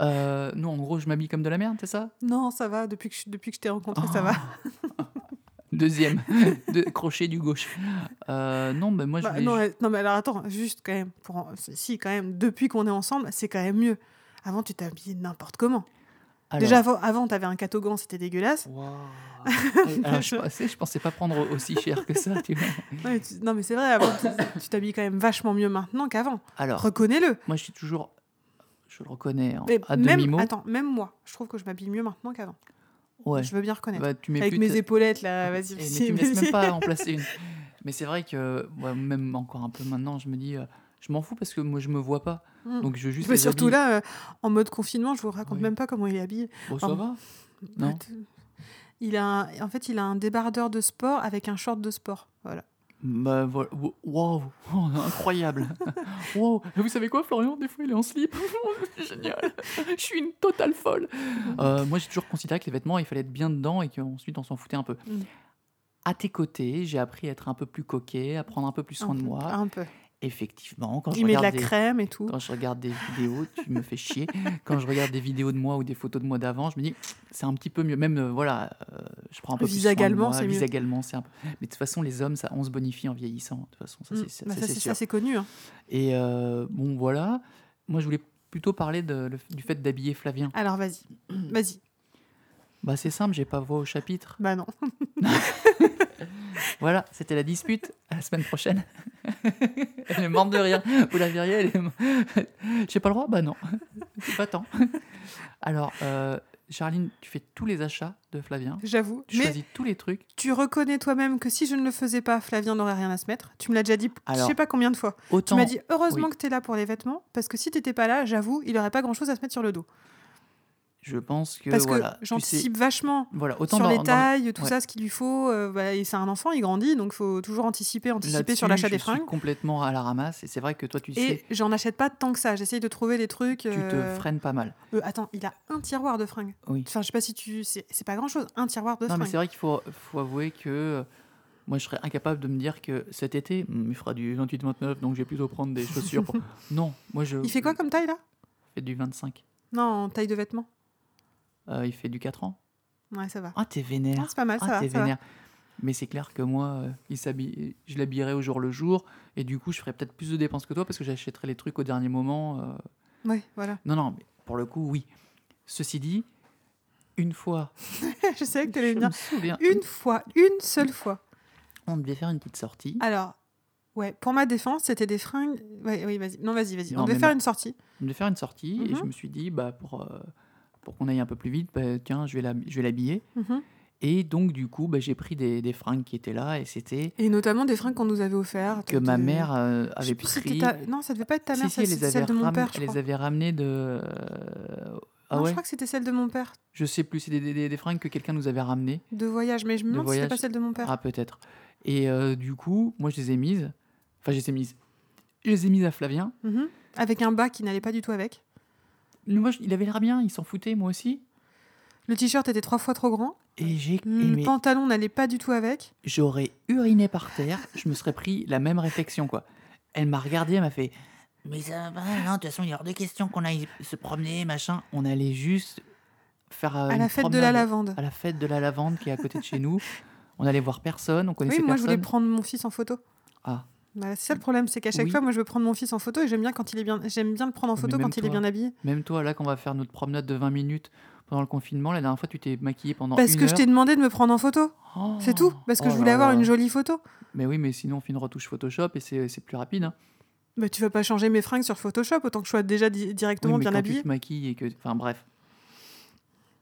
euh, Non, en gros, je m'habille comme de la merde, c'est ça? Non, ça va. Depuis que je, depuis que je t'ai rencontré, ça va. Deuxième, de, crochet du gauche. Euh, non, ben moi je Bah, non, non, mais alors attends, juste quand même. Pour Si, quand même, depuis qu'on est ensemble, c'est quand même mieux. Avant, tu t'habillais n'importe comment. Alors- Déjà, avant, avant t'avais un catogan, c'était dégueulasse. Waouh. Alors, je, pensais, je pensais pas prendre aussi cher que ça, tu vois. Tu- Non, mais c'est vrai, avant, tu- tu t'habilles quand même vachement mieux maintenant qu'avant. Alors, Reconnais-le. moi je suis toujours. Je le reconnais en- à demi-mot. attends, même moi, je trouve que je m'habille mieux maintenant qu'avant. Ouais. Je veux bien reconnaître. Bah, tu mets Avec mes épaulettes, là, vas-y. Eh, mais tu me laisses même pas en placer une. Mais c'est vrai que ouais, même encore un peu maintenant, je me dis, euh, je m'en fous parce que moi je me vois pas. Mm. Donc je veux juste. Mais les surtout là, euh, en mode confinement, je vous raconte Oui. même pas comment il est habillé. Bon, ça va Non. Bah, t- Il a un- En fait, il a un débardeur de sport avec un short de sport. Voilà. Bah voilà. Oh, incroyable. Et Vous savez quoi, Florian? Des fois, il est en slip. Génial. Je suis une totale folle. Euh, moi, j'ai toujours considéré que les vêtements, il fallait être bien dedans et qu'ensuite on s'en foutait un peu. Mm. À tes côtés, j'ai appris à être un peu plus coquet, à prendre un peu plus soin un de peu, moi. Un peu. Effectivement, quand je met de la regarde des- crème et tout. Quand je regarde des vidéos, tu me fais chier. Quand je regarde des vidéos de moi ou des photos de moi d'avant, je me dis, c'est un petit peu mieux. Même, euh, voilà, euh, je prends un peu plus soin c'est mieux. Visagalement, c'est un peu... Mais de toute façon, les hommes, ça, on se bonifie en vieillissant. De toute façon, ça, Mm. c'est ça, Bah, c'est- ça, connu. hein. Et euh, bon, voilà. Moi, je voulais plutôt parler de- le- du fait d'habiller Flavien. Alors, vas-y. Vas-y. Bah, c'est simple, j'ai pas voix au chapitre. Bah non. Voilà, c'était la dispute. À la semaine prochaine. elle est morte de rire. Vous la verriez, elle est... J'ai pas le droit? Bah non. C'est pas tant. Alors, euh, Charline, tu fais tous les achats de Flavien. J'avoue. Tu choisis tous les trucs. tu reconnais toi-même que si je ne le faisais pas, Flavien n'aurait rien à se mettre. Tu me l'as déjà dit, je Alors, sais pas combien de fois. Tu Autant, m'as dit heureusement oui. que tu es là pour les vêtements, parce que si tu pas là, j'avoue, il aurait pas grand-chose à se mettre sur le dos. Je pense que parce voilà, que tu sais- j'anticipe vachement voilà, autant sur dans- les dans- tailles, tout ouais. ça, ce qu'il lui faut. euh, et c'est un enfant, il grandit, donc il faut toujours anticiper, anticiper sur l'achat des je suis fringues. complètement à la ramasse. Et c'est vrai que toi, tu sais, Et j'en achète pas tant que ça. J'essaye de trouver des trucs. tu te euh, freines pas mal. euh, attends, il a un tiroir de fringues. Oui. Enfin, je sais pas si tu. C'est pas grand chose, un tiroir de Non, mais fringues. c'est vrai qu'il faut, faut avouer que euh, moi, je serais incapable de me dire que cet été, hum, il fera du 28-29, donc je vais plutôt prendre des chaussures. Pour... non, moi, je Il fait quoi comme taille là? Fais du 25. Non, en taille de vêtements. Euh, il fait du 4 ans. Ouais, ça va. Ah, t'es vénère. Ah, c'est pas mal, ça Ah, va. t'es ça va. vénère. Mais c'est clair que moi, euh, il s'habille, je l'habillerai au jour le jour, et du coup, je ferai peut-être plus de dépenses que toi parce que j'achèterai les trucs au dernier moment. euh. Ouais, voilà. Non, non, mais pour le coup, oui. Ceci dit, une fois, je savais que tu allais je venir. me souviens, Une fois, une seule fois. on devait faire une petite sortie. Alors, ouais, pour ma défense, c'était des fringues. Ouais, oui, vas-y. Non, vas-y, vas-y. Non, On devait mais faire non. une sortie. On devait faire une sortie et Mhm. je me suis dit, bah, pour, euh, pour qu'on aille un peu plus vite, bah, tiens, je vais l'hab- je vais l'habiller. Mhm. Et donc, du coup, bah, j'ai pris des, des fringues qui étaient là et c'était Et notamment des fringues qu'on nous avait offertes. que ma mère euh, Je sais avait plus pris. ta- Non, ça devait pas être ta mère, si, avait, celle de mon père, je elle crois. les avait ramenées de. euh, Ah non, je ouais? crois que c'était celle de mon père, Je sais plus, c'est des, des- des fringues que quelqu'un nous avait ramenées. de voyage, mais je me De demande si c'était pas celle de mon père. Ah, peut-être. Et euh, du coup, moi, je les ai mises. Enfin, je les ai mises. Je les ai mises à Flavien. Mhm. Avec un bas qui n'allait pas du tout avec. Moi, il avait l'air bien, il s'en foutait, moi aussi. Le t-shirt était trois fois trop grand. Et j'ai Le aimé. pantalon n'allait pas du tout avec. j'aurais uriné par terre, je me serais pris la même réflexion, quoi. Elle m'a regardé, elle m'a fait Mais ça va, non, de toute façon, il y a hors de question qu'on aille se promener, machin. On allait juste faire. euh, à une la fête de la promenade lavande. À la fête de la lavande qui est à côté de chez nous. On allait voir personne, on connaissait Oui, moi je voulais prendre mon fils en photo. Ah. Voilà, c'est ça le problème, c'est qu'à chaque Oui. fois, moi je veux prendre mon fils en photo et j'aime bien quand il est bien. J'aime bien le prendre en photo quand il est bien habillé. Même toi, là, quand on va faire notre promenade de 20 minutes pendant le confinement, la dernière fois, tu t'es maquillée pendant Parce une que je t'ai demandé de me prendre en photo. Oh. C'est tout. Parce que Oh je voulais là avoir là. une jolie photo. Mais oui, mais sinon, on fait une retouche Photoshop et c'est plus rapide. hein. Bah, tu vas pas changer mes fringues sur Photoshop, autant que je sois déjà di- Oui, directement mais bien quand habillée. tu te maquilles et que. Enfin, bref.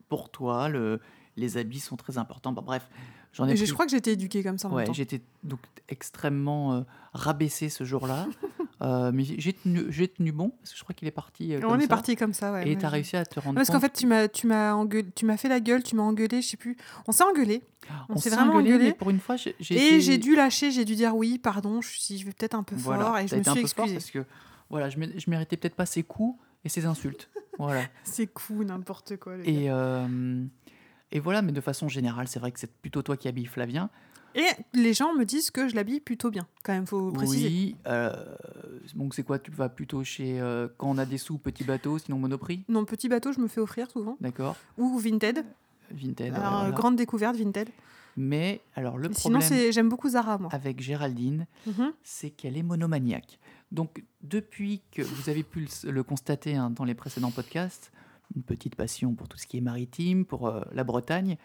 Pour toi, le... les habits sont très importants. Bon, bref, j'en ai Et je, pris- je crois que été éduquée comme ça en Ouais, j'étais donc extrêmement euh, rabaissé ce jour-là. Euh, mais j'ai tenu, j'ai tenu bon, parce que je crois qu'il est parti. euh, On est parti comme ça, ouais. Et tu as réussi à te rendre Non, Parce compte. qu'en fait, tu m'as, tu m'as engueulé- tu m'as fait la gueule, tu m'as engueulé, je sais plus. On s'est engueulé. on s'est vraiment engueulé, engueulé. mais pour une fois, j'ai Et été- j'ai dû lâcher, j'ai dû dire oui, pardon, je, si je vais peut-être un peu Voilà, fort et je me suis excusée. parce que voilà, je, mé- je méritais peut-être pas ses coups et ses insultes. voilà. C'est cool, n'importe quoi. Et, euh, et voilà, mais de façon générale, c'est vrai que c'est plutôt toi qui habilles Flavien. Et les gens me disent que je l'habille plutôt bien, quand même, faut préciser. Oui. euh, donc c'est quoi Tu vas plutôt chez euh, quand on a des sous petit bateau, sinon Monoprix, Non, petit bateau, je me fais offrir souvent. d'accord Ou Vinted. Vinted. Alors, voilà. grande découverte, Vinted. Mais alors le Sinon, problème c'est j'aime beaucoup Zara, moi. avec Géraldine, Mhm. c'est qu'elle est monomaniaque. Donc, depuis que vous avez pu le, le constater hein, dans les précédents podcasts, une petite passion pour tout ce qui est maritime, pour euh, la Bretagne.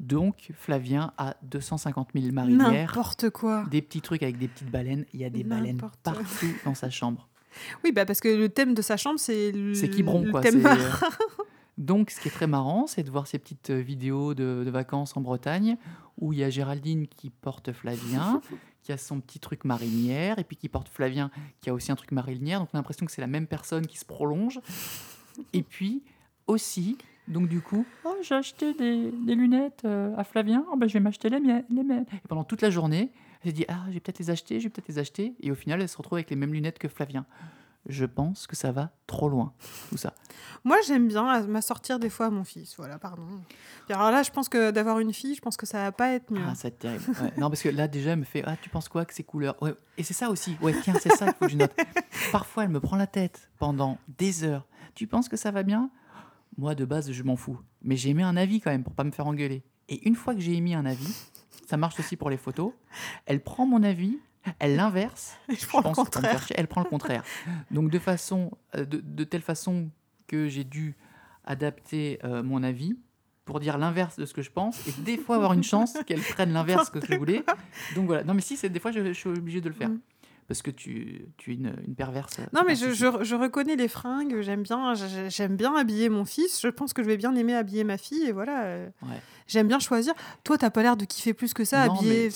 Donc, Flavien a 250 000 marinières, N'importe quoi. des petits trucs avec des petites baleines. Il y a des baleines partout dans sa chambre. Oui, bah parce que le thème de sa chambre, c'est le, C'est Quiberon, le quoi. thème euh, marin. Donc, ce qui est très marrant, c'est de voir ces petites euh, vidéos de, de vacances en Bretagne où il y a Géraldine qui porte Flavien, qui a son petit truc marinière, et puis qui porte Flavien, qui a aussi un truc marinière. Donc, on a l'impression que c'est la même personne qui se prolonge. Et puis, aussi, donc du coup, oh, j'ai acheté des, des lunettes euh, à Flavien, oh, ben, je vais m'acheter les miennes. Les miennes. Et pendant toute la journée, s'est dit, ah, je vais peut-être les acheter, je vais peut-être les acheter. Et au final, elle se retrouve avec les mêmes lunettes que Flavien. Je pense que ça va trop loin, tout ça. Moi, j'aime bien m'assortir des fois à mon fils. Voilà, pardon. Et alors là, je pense que d'avoir une fille, je pense que ça va pas être mieux. Ah, ça va être terrible. Ouais. Non, parce que là, déjà, elle me fait Ah, tu penses quoi que ces couleurs? Ouais. Et c'est ça aussi. Ouais, tiens, c'est ça qu'il faut que je note. Parfois, elle me prend la tête pendant des heures. Tu penses que ça va bien? Moi, de base, je m'en fous. Mais j'ai émis un avis quand même pour pas me faire engueuler. Et une fois que j'ai émis un avis, ça marche aussi pour les photos, elle prend mon avis, elle l'inverse. je prends le pense, faire contraire. elle prend le contraire. Donc, de, façon, euh, de, de telle façon que j'ai dû adapter euh, mon avis pour dire l'inverse de ce que je pense et des fois avoir une chance qu'elle prenne l'inverse que je voulais. Donc voilà. Non, mais si, c'est des fois, je, je suis obligé de le faire. Parce que tu, tu es une, une perverse. Non, mais je, je, je reconnais les fringues, j'aime bien, j'aime bien habiller mon fils, je pense que je vais bien aimer habiller ma fille, et voilà. euh, Ouais. J'aime bien choisir. Toi, t'as pas l'air de kiffer plus que ça, Non, habiller.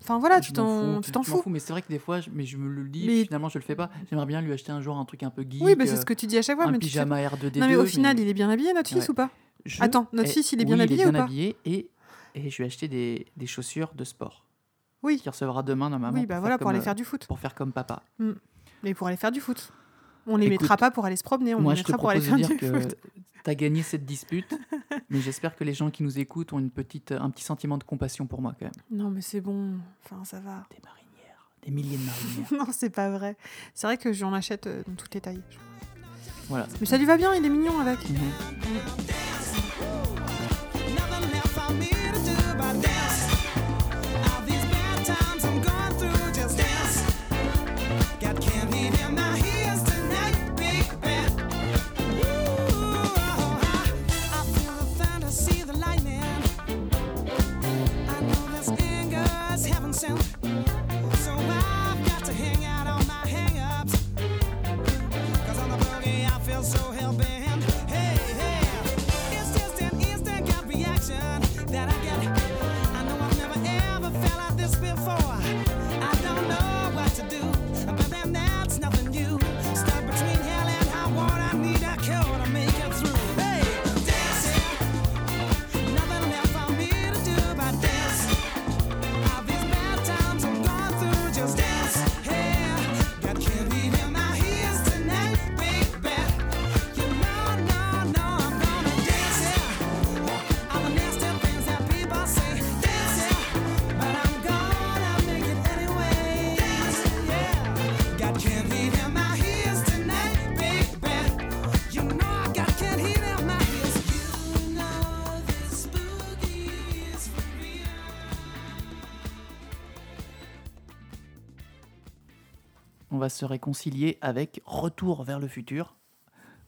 Enfin, voilà, tu t'en fous, tu fous. Mais c'est vrai que des fois, je, mais je me le dis, Mais- finalement, je le fais pas. J'aimerais bien lui acheter un jour un truc un peu geek. Oui, bah, c'est euh, ce que tu dis à chaque fois. un mais tu pyjama R2D2. Non, mais au final, il est bien habillé, notre fils, Ouais. ou pas Attends, notre eh, fils, il est bien oui, habillé il est ou bien pas habillé et, et je lui ai acheté des, des chaussures de sport. Oui. Qu'il recevra demain normalement. Oui, bah voilà, pour aller comme, faire du foot. euh, Pour faire comme papa. Mais pour aller faire du foot. On les Écoute, mettra pas pour aller se promener, on Moi, les je te mettra pour aller faire dire du que foot. tu as gagné cette dispute, mais j'espère que les gens qui nous écoutent ont une petite, un petit sentiment de compassion pour moi quand même. Non, mais c'est bon. Enfin, ça va. Des marinières, des milliers de marinières. non, c'est pas vrai. C'est vrai que j'en achète euh, dans toutes les tailles. voilà. Mais ça lui va bien, il est mignon avec. Mhm. Nothing se réconcilier avec Retour vers le futur.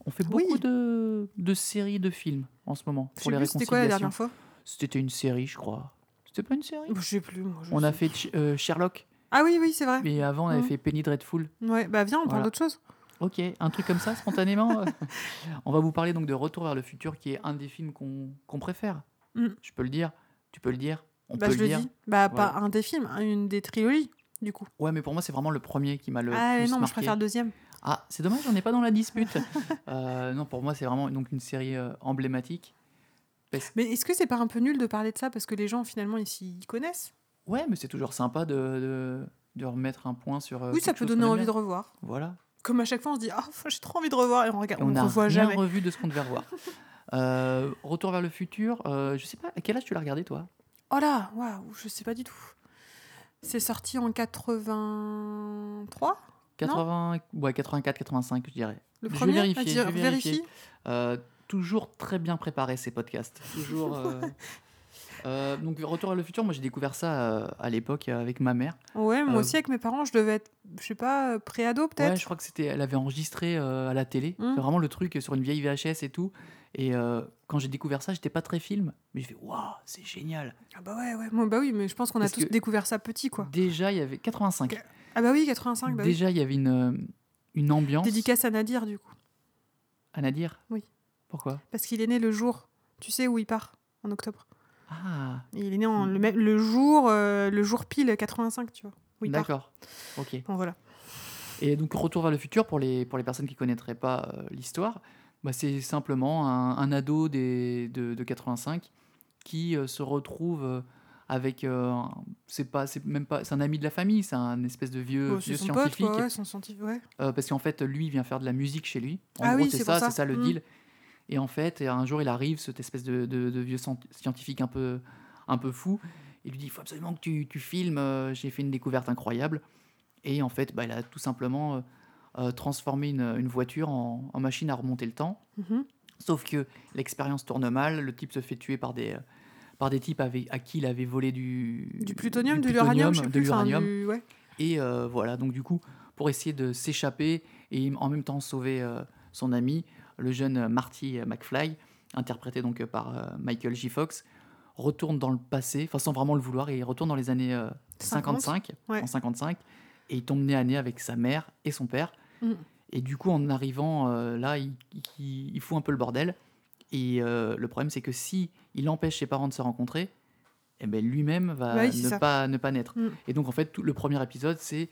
On fait Oui. beaucoup de, de séries de films en ce moment pour les c'était quoi la dernière fois? C'était une série, je crois. C'était pas une série? Je sais plus. moi, je On a fait euh, Sherlock, Ah oui, oui, c'est vrai. mais avant on avait Mhm. fait Penny Dreadful. Ouais, bah viens, on parle d'autre chose. Ok, un truc comme ça, spontanément. euh. on va vous parler donc de Retour vers le futur, qui est un des films qu'on préfère. Mm. Je peux le dire, tu peux le dire, on bah peut je le dire. dis. Bah Voilà. pas un des films, hein, une des trilogies, du coup. Ouais, mais pour moi, c'est vraiment le premier qui m'a le ah plus non, je préfère le deuxième. Ah, c'est dommage, on n'est pas dans la dispute. Euh, non, pour moi, c'est vraiment donc une série euh, emblématique. Parce- Mais est-ce que c'est pas un peu nul de parler de ça parce que les gens finalement ils connaissent? Ouais, mais c'est toujours sympa de, de, de remettre un point sur. euh, Oui, ça peut donner envie de revoir. Voilà. Comme à chaque fois on se dit ah j'ai trop envie de revoir et on regarde, Et on, ne n'a revoit rien jamais. revu de ce qu'on devait revoir. Euh, Retour vers le futur, je sais pas, à quel âge tu l'as regardé toi? Oh là, waouh, je sais pas du tout. C'est sorti en 83 80, ouais, 84, 85, je dirais. Le Je vais premier vérifier, Vas-y, je vais vérifier. vérifie. Euh, toujours très bien préparé ces podcasts. Toujours. euh, euh, donc Retour vers le futur, moi j'ai découvert ça euh, à l'époque avec ma mère. Ouais, moi aussi avec mes parents, je devais être, je sais pas, pré-ado peut-être. Ouais, je crois que c'était, elle avait enregistré à la télé. Mm. C'est vraiment le truc sur une vieille VHS et tout. Et euh, quand j'ai découvert ça, j'étais pas très film, mais j'ai fait waouh, c'est génial. Ah bah ouais, ouais. Bah oui, mais je pense qu'on a tous découvert ça petit quoi. Déjà, il y avait 85. Ah bah oui, 85, bah oui. Déjà, il y avait une, euh, une ambiance. Dédicace à Nadir du coup. À Nadir Oui. Pourquoi? Parce qu'il est né le jour, tu sais où il part En octobre. Ah, Il est né en, le, le jour, euh, le jour pile 85, tu vois. Part. d'accord. Ok. Bon voilà. Et donc, Retour vers le futur, pour les, pour les personnes qui connaîtraient pas euh, l'histoire, bah, c'est simplement un, un ado des, de, de 85 qui euh, se retrouve euh, avec. euh, c'est pas, c'est même pas, c'est un ami de la famille, c'est un espèce de vieux, pote, scientifique. quoi, ouais, son scientifique, ouais. euh, parce qu'en fait, lui, il vient faire de la musique chez lui. En Ah gros, oui, c'est ça, c'est ça le Mm. deal. Et en fait, un jour, il arrive, cette espèce de, de- de vieux scien- scientifique un peu, un peu fou. Il lui dit, il faut absolument que tu, tu filmes, j'ai fait une découverte incroyable. Et en fait, bah, il a tout simplement euh, transformé une, une voiture en, en machine à remonter le temps. Mhm. Sauf que l'expérience tourne mal, le type se fait tuer par des, par des types avec, à qui il avait volé du, Du plutonium, du de l'uranium, enfin, du- ouais. Et euh, voilà, donc du coup, pour essayer de s'échapper et en même temps sauver euh, son ami, le jeune Marty McFly interprété donc par euh, Michael J. Fox, retourne dans le passé, enfin sans vraiment le vouloir, et il retourne dans les années euh, 50, 55, ouais. en 55, et il tombe nez à nez avec sa mère et son père. Et du coup, en arrivant euh, là, il, il- il fout un peu le bordel. Et euh, le problème, c'est que si il empêche ses parents de se rencontrer, eh ben, lui-même va ne, pas, ne pas naître. Mm. Et donc, en fait, tout, le premier épisode, c'est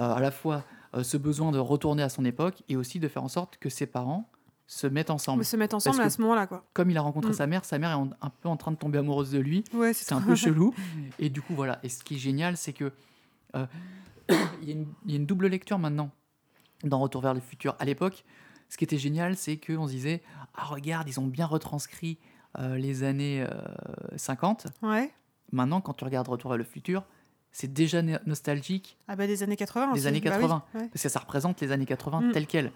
euh, à la fois ce besoin de retourner à son époque et aussi de faire en sorte que ses parents se mettent ensemble. Se mettre ensemble à ce moment-là, quoi. Comme il a rencontré Mm. sa mère, sa mère est en- un peu en train de tomber amoureuse de lui. Ouais, C'est un peu chelou. Et du coup, voilà. Et ce qui est génial, c'est que il y, a une- il y a une double lecture maintenant dans Retour vers le futur. À l'époque, ce qui était génial, c'est qu'on se disait Ah, regarde, ils ont bien retranscrit euh, les années euh, 50. Ouais. Maintenant, quand tu regardes Retour vers le futur, c'est déjà no- nostalgique Ah bah des années 80 Des aussi. années Bah oui, 80. ouais. parce que ça représente les années 80 Mm. telles quelles.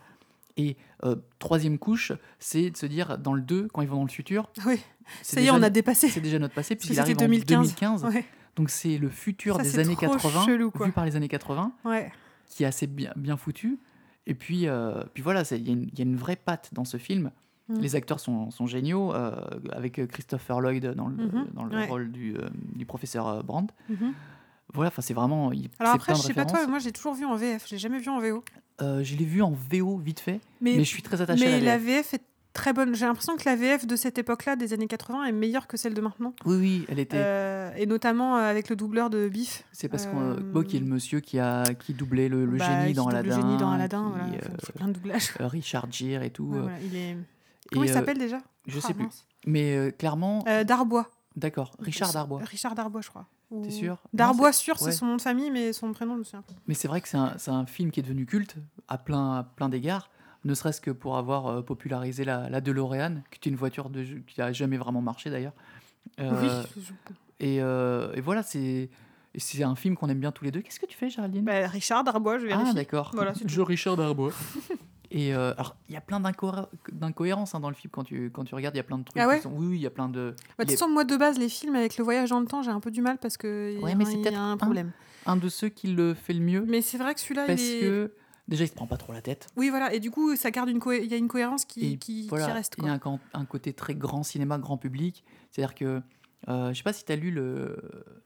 Et euh, troisième couche, c'est de se dire dans le 2, quand ils vont dans le futur, Oui, c'est ça y est, déjà- on a dépassé. c'est déjà notre passé, puisqu'il arrive 2015. en 2015. Ouais, Donc c'est le futur Ça, des années trop 80, chelou, vu par les années 80, ouais. qui est assez bien, bien foutu. Et puis, euh, puis voilà, il y, a une- il y a une vraie patte dans ce film. Mm. Les acteurs sont, sont géniaux, euh, avec euh, Christopher Lloyd dans le, Mhm, dans le ouais. rôle du, euh, du professeur Brandt. Mhm. Voilà, enfin c'est vraiment. il- Alors après, je sais pas toi, mais moi j'ai toujours vu en VF, j'ai jamais vu en VO. Euh, je l'ai vu en VO vite fait, Mais, mais, je suis très attaché mais à la la VF. VF est très bonne. J'ai l'impression que la VF de cette époque-là, des années 80, est meilleure que celle de maintenant. Oui, oui, elle était. Euh, et notamment euh, avec le doubleur de Biff. c'est parce que euh, Bo, qui est le monsieur qui a qui doublait le, le Bah, génie qui dans double Aladdin, Le génie dans Aladdin, qui, voilà. euh, Enfin, il fait plein de doublages. Richard Gere et tout. Ouais, voilà, il est... et, Comment il s'appelle déjà? Je Ah, sais plus. Mais clairement, Darbois. d'accord, Richard Darbois. Richard Darbois, je crois. T'es sûr? Darbois, sûr, ouais. c'est son nom de famille, mais son prénom, je me souviens pas. Mais c'est vrai que c'est un, un film qui est devenu culte à plein, à plein d'égards, ne serait-ce que pour avoir euh, popularisé la, la DeLorean, qui est une voiture de, qui a jamais vraiment marché d'ailleurs. Euh, Oui. je- et, euh, et voilà, c'est et c'est un film qu'on aime bien tous les deux. Qu'est-ce que tu fais, Géraldine? Bah, Richard Darbois, je vérifie. Ah, d'accord. Voilà, Je Richard Darbois. Et euh, alors, il y a plein d'incohé- d'incohérences hein, dans le film quand tu, quand tu regardes. Il y a plein de trucs. Ah ouais qui sont- Oui, oui, il y a plein de. Bah, de toute façon, moi, de base, les films avec le voyage dans le temps, j'ai un peu du mal parce que Ouais, mais y a- c'est il y peut-être a un un- problème. un de ceux qui le fait le mieux Mais c'est vrai que celui-là, parce il est... que déjà, il se prend pas trop la tête. Oui, voilà. Et du coup, ça garde une, il y a une cohérence qui, qui, reste. il y a un, côté très grand cinéma, grand public. C'est-à-dire que, euh, je sais pas si tu as lu le.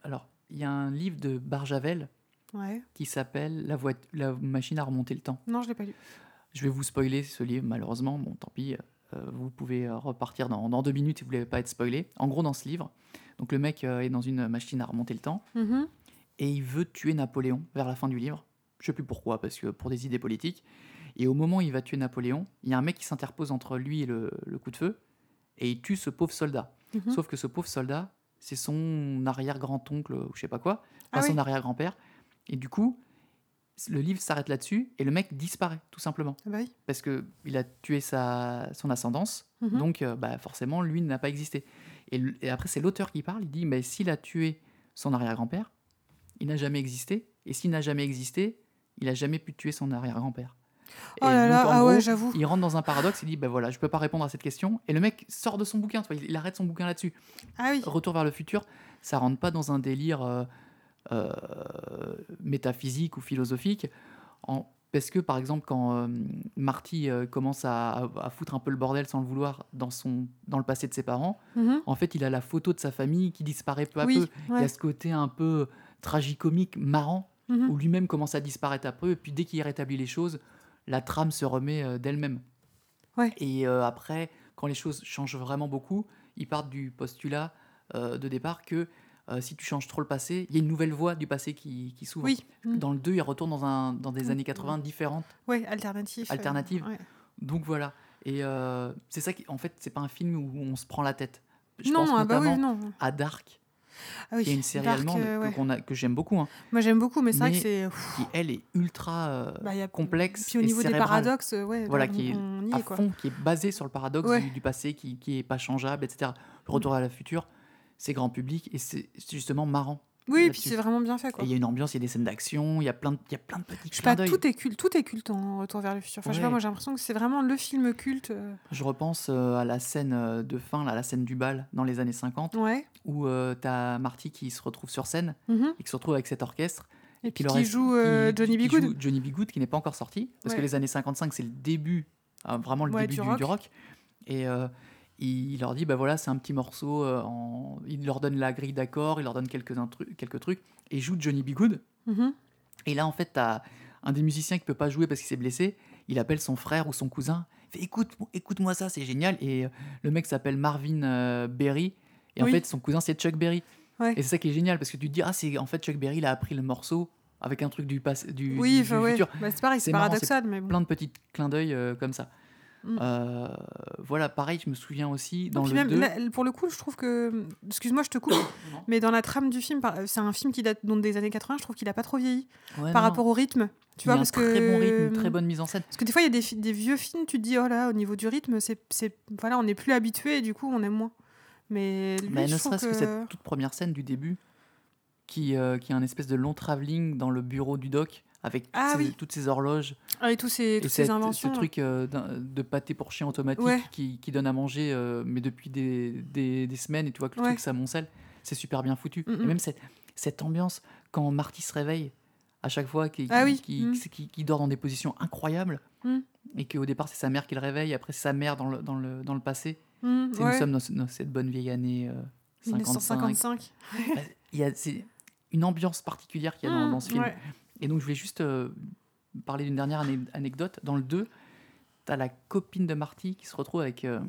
Alors, il y a un livre de Barjavel Ouais. qui s'appelle la, la machine à remonter le temps. Non, je l'ai pas lu. Je vais vous spoiler ce livre, malheureusement. Bon, tant pis. euh, vous pouvez euh, repartir dans, dans deux minutes si vous voulez pas être spoilé. En gros, dans ce livre, donc le mec euh, est dans une machine à remonter le temps Mhm. et il veut tuer Napoléon vers la fin du livre. Je sais plus pourquoi, parce que pour des idées politiques. Et au moment où il va tuer Napoléon, il y a un mec qui s'interpose entre lui et le, le coup de feu et il tue ce pauvre soldat. Mhm. Sauf que ce pauvre soldat, c'est son arrière-grand-oncle ou je sais pas quoi, Ah enfin, son oui. arrière-grand-père. Et du coup, le livre s'arrête là-dessus et le mec disparaît, tout simplement. Ah bah oui. Parce qu'il a tué sa, son ascendance, Mhm. donc euh, bah, forcément, lui n'a pas existé. Et après, c'est l'auteur qui parle, il dit, mais s'il a tué son arrière-grand-père, il n'a jamais existé. Et s'il n'a jamais existé, il n'a jamais pu tuer son arrière-grand-père. Oh Et là donc, là, en ah ouais, j'avoue. il rentre dans un paradoxe, il dit, ben voilà, je peux pas répondre à cette question. Et le mec sort de son bouquin, tu vois, il, il arrête son bouquin là-dessus. Ah oui. Retour vers le futur, ça rentre pas dans un délire euh, euh, métaphysique ou philosophique. En- parce que, par exemple, quand euh, Marty commence à, foutre un peu le bordel sans le vouloir dans, son, dans le passé de ses parents, Mhm. en fait, il a la photo de sa famille qui disparaît peu à Oui, peu. Il y a ce côté un peu tragicomique, marrant, Mhm. où lui-même commence à disparaître un peu, et puis dès qu'il rétablit les choses, la trame se remet euh, d'elle-même. Ouais. Et euh, après, quand les choses changent vraiment beaucoup, ils partent du postulat euh, de départ que euh, si tu changes trop le passé, il y a une nouvelle voie du passé qui, qui s'ouvre. Oui. Mhm. Dans le 2, il retourne dans, un, dans des Mm. années 80 différentes. Euh, Alternative. ouais. Donc voilà. Et c'est ça qui, en fait, c'est pas un film où on se prend la tête. Je non, pense ah bah oui, non. à Dark, Ah oui, qui est une série Dark, allemande euh, que, ouais. a- que j'aime beaucoup, hein, Moi j'aime beaucoup, mais c'est vrai que c'est. qui elle est ultra euh, bah, a- complexe Puis au et niveau des paradoxes, ouais, Voilà, on, qui est on à est fond, qui est basé sur le paradoxe Ouais. du, du passé, qui, qui est pas changeable, etc. Le retour à la future, c'est grand public et c'est justement marrant. Oui, et puis c'est vraiment bien fait il y a une ambiance, il y a des scènes d'action, il y a plein de, il y a plein de petits Je sais pas, tout est culte, tout est culte en Retour vers le futur. Enfin, je sais pas, moi j'ai l'impression que c'est vraiment le film culte. euh, Je repense euh, à la scène euh, de fin, là, la scène du bal dans les années 50, Ouais. où tu as Marty qui se retrouve sur scène Mhm. et qui se retrouve avec cet orchestre. Et puis qui reste- joue euh, qui- Johnny qui joue Johnny B. Good, qui n'est pas encore sorti, parce que les années 55, c'est le début, euh, vraiment le début du du, du rock. rock. Et, euh, il leur dit bah voilà c'est un petit morceau euh, en... il leur donne la grille d'accords il leur donne quelques, intru- quelques trucs et joue Johnny B. Good Mhm. et là en fait t'as un des musiciens qui peut pas jouer parce qu'il s'est blessé il appelle son frère ou son cousin il fait écoute écoute moi ça c'est génial et euh, le mec s'appelle Marvin euh, Berry et en fait son cousin c'est Chuck Berry Ouais. et c'est ça qui est génial parce que tu te dis ah c'est en fait Chuck Berry il a appris le morceau avec un truc du passé du, Oui, du- du ouais. futur Bah, c'est pareil, C'est marrant, paradoxal, mais bon. plein de petits clins d'œil euh, comme ça. Mm. Euh, voilà, pareil, je me souviens aussi dans le même, 2. là, pour le coup, je trouve que. Excuse-moi, je te coupe. Mais dans la trame du film, c'est un film qui date donc des années 80, je trouve qu'il a pas trop vieilli. Ouais, par non, rapport au rythme. Tu il y a vois, un parce très que. bon rythme, très bonne mise en scène. Parce que des fois, il y a des, vieux films, tu te dis, oh là, au niveau du rythme, c'est, voilà, on n'est plus habitué et du coup, on aime moins. Mais lui, je ne serait-ce que... cette toute première scène du début, qui, euh, qui est un espèce de long travelling dans le bureau du doc, avec Ah ces- oui. toutes ces horloges, Ah, et tous ces, toutes inventions. ce truc euh, de pâté pour chien automatique Ouais. qui, qui donne à manger, euh, mais depuis des, des, des semaines, et tu vois que le Ouais. truc s'amoncelle, c'est super bien foutu. Mm, Et mm. même cette, cette ambiance, quand Marty se réveille, à chaque fois, qui, Ah qui- oui. qui, Mm. qui- qui dort dans des positions incroyables, Mm. et qu'au départ, c'est sa mère qui le réveille, après, c'est sa mère dans le, dans le, dans le passé. Ouais, Nous sommes dans, ce- dans cette bonne vieille année euh, 55. 1955. Bah, Il y a c'est une ambiance particulière qu'il y a dans, dans ce film. Et donc, je voulais juste euh, parler d'une dernière ane- anecdote. Dans le 2, tu as la copine de Marty qui se retrouve avec euh,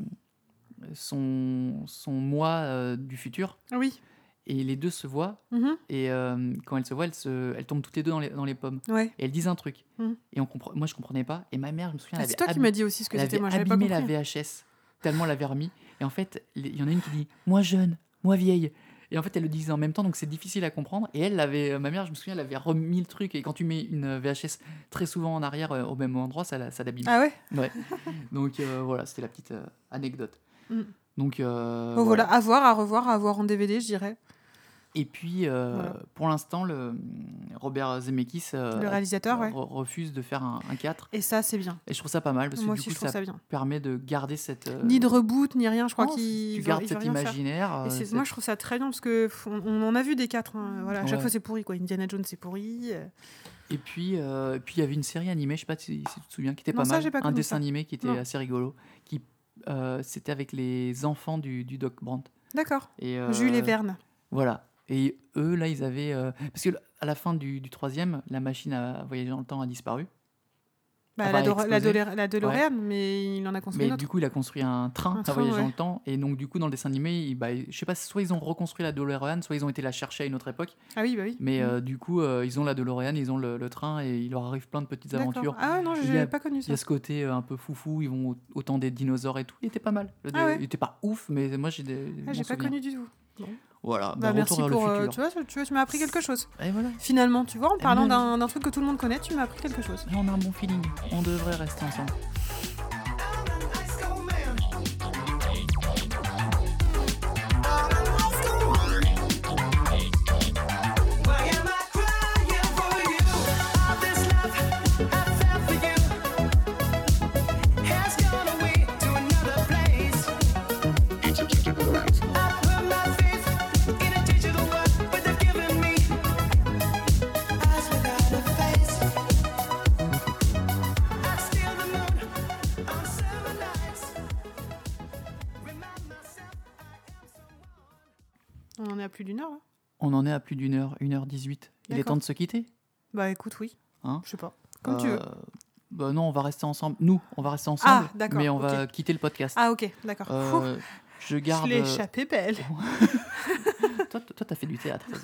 son, son moi euh, du futur. Oui. Et les deux se voient. Mhm. Et euh, quand elles se voient, elles, se, elles tombent toutes les deux dans les, dans les pommes. Ouais. Et elles disent un truc. Mhm. Et on comprend, moi, je comprenais pas. Et ma mère, je me souviens, Ah, c'est toi qui m'as dit aussi ce que c'était. Moi, j'avais pas compris. la VHS, tellement elle l'avait remis. Et en fait, il y en a une qui dit Moi jeune, moi vieille. Et en fait, elle le disait en même temps, donc c'est difficile à comprendre. Et elle, l'avait, euh, ma mère, je me souviens, elle avait remis le truc. Et quand tu mets une euh, VHS très souvent en arrière euh, au même endroit, ça, ça l'abîme. Ah ouais? Ouais. Donc euh, voilà, c'était la petite anecdote. Mm. Donc euh, Bon, voilà, à voir, à revoir, à voir en DVD, je dirais. Et puis, euh, Voilà. pour l'instant, le Robert Zemeckis euh, Le réalisateur, ouais. refuse de faire un, un 4. Et ça, c'est bien. Et je trouve ça pas mal parce que du coup, ça, permet de garder cette. euh, Ni de reboot, ni rien, je crois qu'il Tu gardes cet imaginaire. Et cette- moi, je trouve ça très bien parce que on, on en a vu des quatre. hein. Voilà, à chaque fois, c'est pourri. Quoi. Indiana Jones, c'est pourri. Et puis, et puis il y avait une série animée, je sais pas si, si tu te souviens, qui était Non, pas ça, mal. pas un dessin ça. animé qui était Non. assez rigolo. Qui, c'était avec les enfants du, du Doc Brandt. D'accord. Jules et Verne. Voilà. Et eux, là, ils avaient. euh, parce que à la fin du, du troisième, la machine à voyager dans le temps a disparu. Bah, Enfin, la, la, DeLorean, mais il en a construit Mais une autre. du coup, il a construit un train Un à voyager dans le temps. Et donc, du coup, dans le dessin animé, il- bah, je sais pas, soit ils ont reconstruit la DeLorean, soit ils ont été la chercher à une autre époque. Ah oui, bah oui. Mais Mm. euh, du coup, euh, ils ont la DeLorean, ils ont le, le train et il leur arrive plein de petites aventures. Ah non, j'ai a- pas connu Il y ça. a ce côté un peu foufou, ils vont au, au temps des dinosaures et tout. Il était pas mal. Le Ah ouais. Il était pas ouf, mais moi j'ai des. Ah, j'ai pas connu du tout. Voilà, Bah, bah, merci pour. le euh, futur. tu, vois, tu vois, tu m'as appris quelque chose. Et voilà, Finalement, tu vois, en parlant d'un truc que tout le monde connaît, tu m'as appris quelque chose. Là, on a un bon feeling. On devrait rester ensemble. En est à plus d'une heure, là On en est à plus d'une heure, 1h18. Il est temps de se quitter? Bah écoute, oui. Hein? Je sais pas. Comme tu veux. Euh, Bah non, on va rester ensemble. Nous, on va rester ensemble, Ah, d'accord, mais on va quitter le podcast. Ah ok, d'accord. Euh, je garde. Je l'ai échappé belle. toi, toi, t'as fait du théâtre.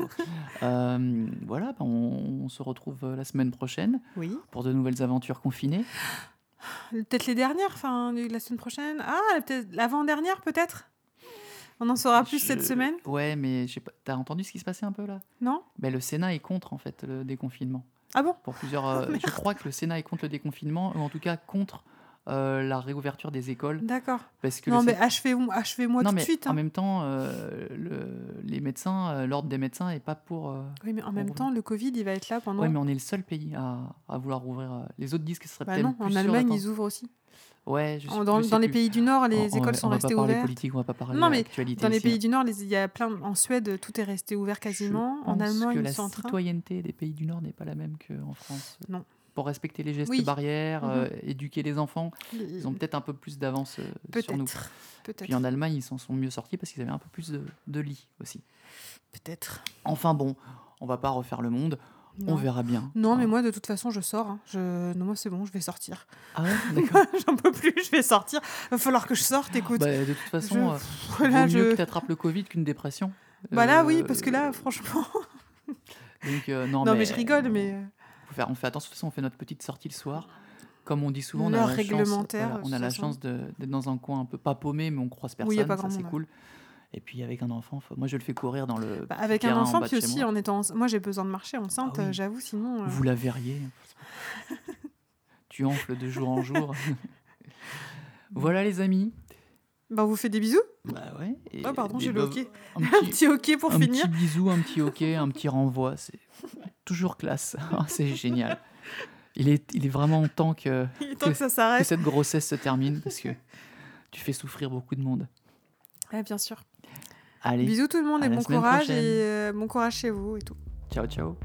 Euh, voilà, bah, on, on se retrouve euh, la semaine prochaine Oui. pour de nouvelles aventures confinées. Peut-être les dernières, enfin la semaine prochaine. Ah, peut-être l'avant-dernière peut-être? On en saura plus Je- cette semaine Ouais, mais pas. T'as entendu ce qui se passait un peu là? Non ben, Le Sénat est contre en fait le déconfinement. Ah bon? Pour plusieurs. euh, je crois que le Sénat est contre le déconfinement, ou en tout cas contre euh, la réouverture des écoles, D'accord. parce que Non mais achevez- achevez-moi non, tout de suite. en hein. même temps, euh, le- les médecins, l'ordre des médecins est pas pour. euh, Oui, mais en même temps, le Covid, il va être là pendant. Ouais, mais on est le seul pays à, à vouloir rouvrir. euh, Les autres disent que ce serait Bah peut-être non, plus en Allemagne, ils ouvrent aussi. Ouais, je sais- En- dans je sais dans les pays du Nord, les On- écoles sont on va restées pas parler ouvertes. politique, on va pas parler Non, de mais Dans les ici, pays du Nord, il y a plein. En Suède, tout est resté ouvert quasiment. Je En Allemagne, que ils la sont en train. citoyenneté des pays du Nord n'est pas la même qu'en France. pour respecter les gestes Oui. barrières, Mhm. euh, éduquer les enfants. Ils ont peut-être un peu plus d'avance euh, sur nous. Peut-être. Puis en Allemagne, ils s'en sont mieux sortis parce qu'ils avaient un peu plus de, de lits aussi. Peut-être. Enfin bon, on va pas refaire le monde, on verra bien. Non, mais Hein. moi, de toute façon, je sors. hein. Je... Non, moi, c'est bon, je vais sortir. Ah ouais, d'accord. J'en peux plus, je vais sortir. Va falloir que je sorte, écoute. Bah, de toute façon, je- euh, Voilà, vaut mieux je- que tu attrapes le Covid qu'une dépression. Bah là, Euh, oui, parce que là, franchement. Donc, euh, non, Non, mais, mais, je rigole, mais. euh, faire- on fait attention, de toute façon, on fait notre petite sortie le soir. Comme on dit souvent, on a la chance, voilà, on a la chance de- d'être dans un coin un peu pas paumé, mais on croise personne. Oui, y a pas ça c'est cool. Et puis avec un enfant, faut- moi je le fais courir dans le. bah, avec un en enfant, puis aussi moi. en étant. Moi, j'ai besoin de marcher enceinte, Ah oui. j'avoue, sinon. euh, Vous la verriez. tu enfles de jour en jour. voilà les amis. Bah, on vous fait des bisous. Bah ouais. et- Oh, pardon, j'ai le hockey. Un Un petit, petit hockey pour un finir. petit bisou, un petit hockey, un petit renvoi, c'est toujours classe. Ah, c'est génial. Il est, il est vraiment temps que, temps que- que ça que cette grossesse se termine parce que tu fais souffrir beaucoup de monde. Ouais, bien sûr. Allez, Bisous tout le monde et bon courage. prochaine. Et euh, bon courage chez vous et tout. ciao ciao.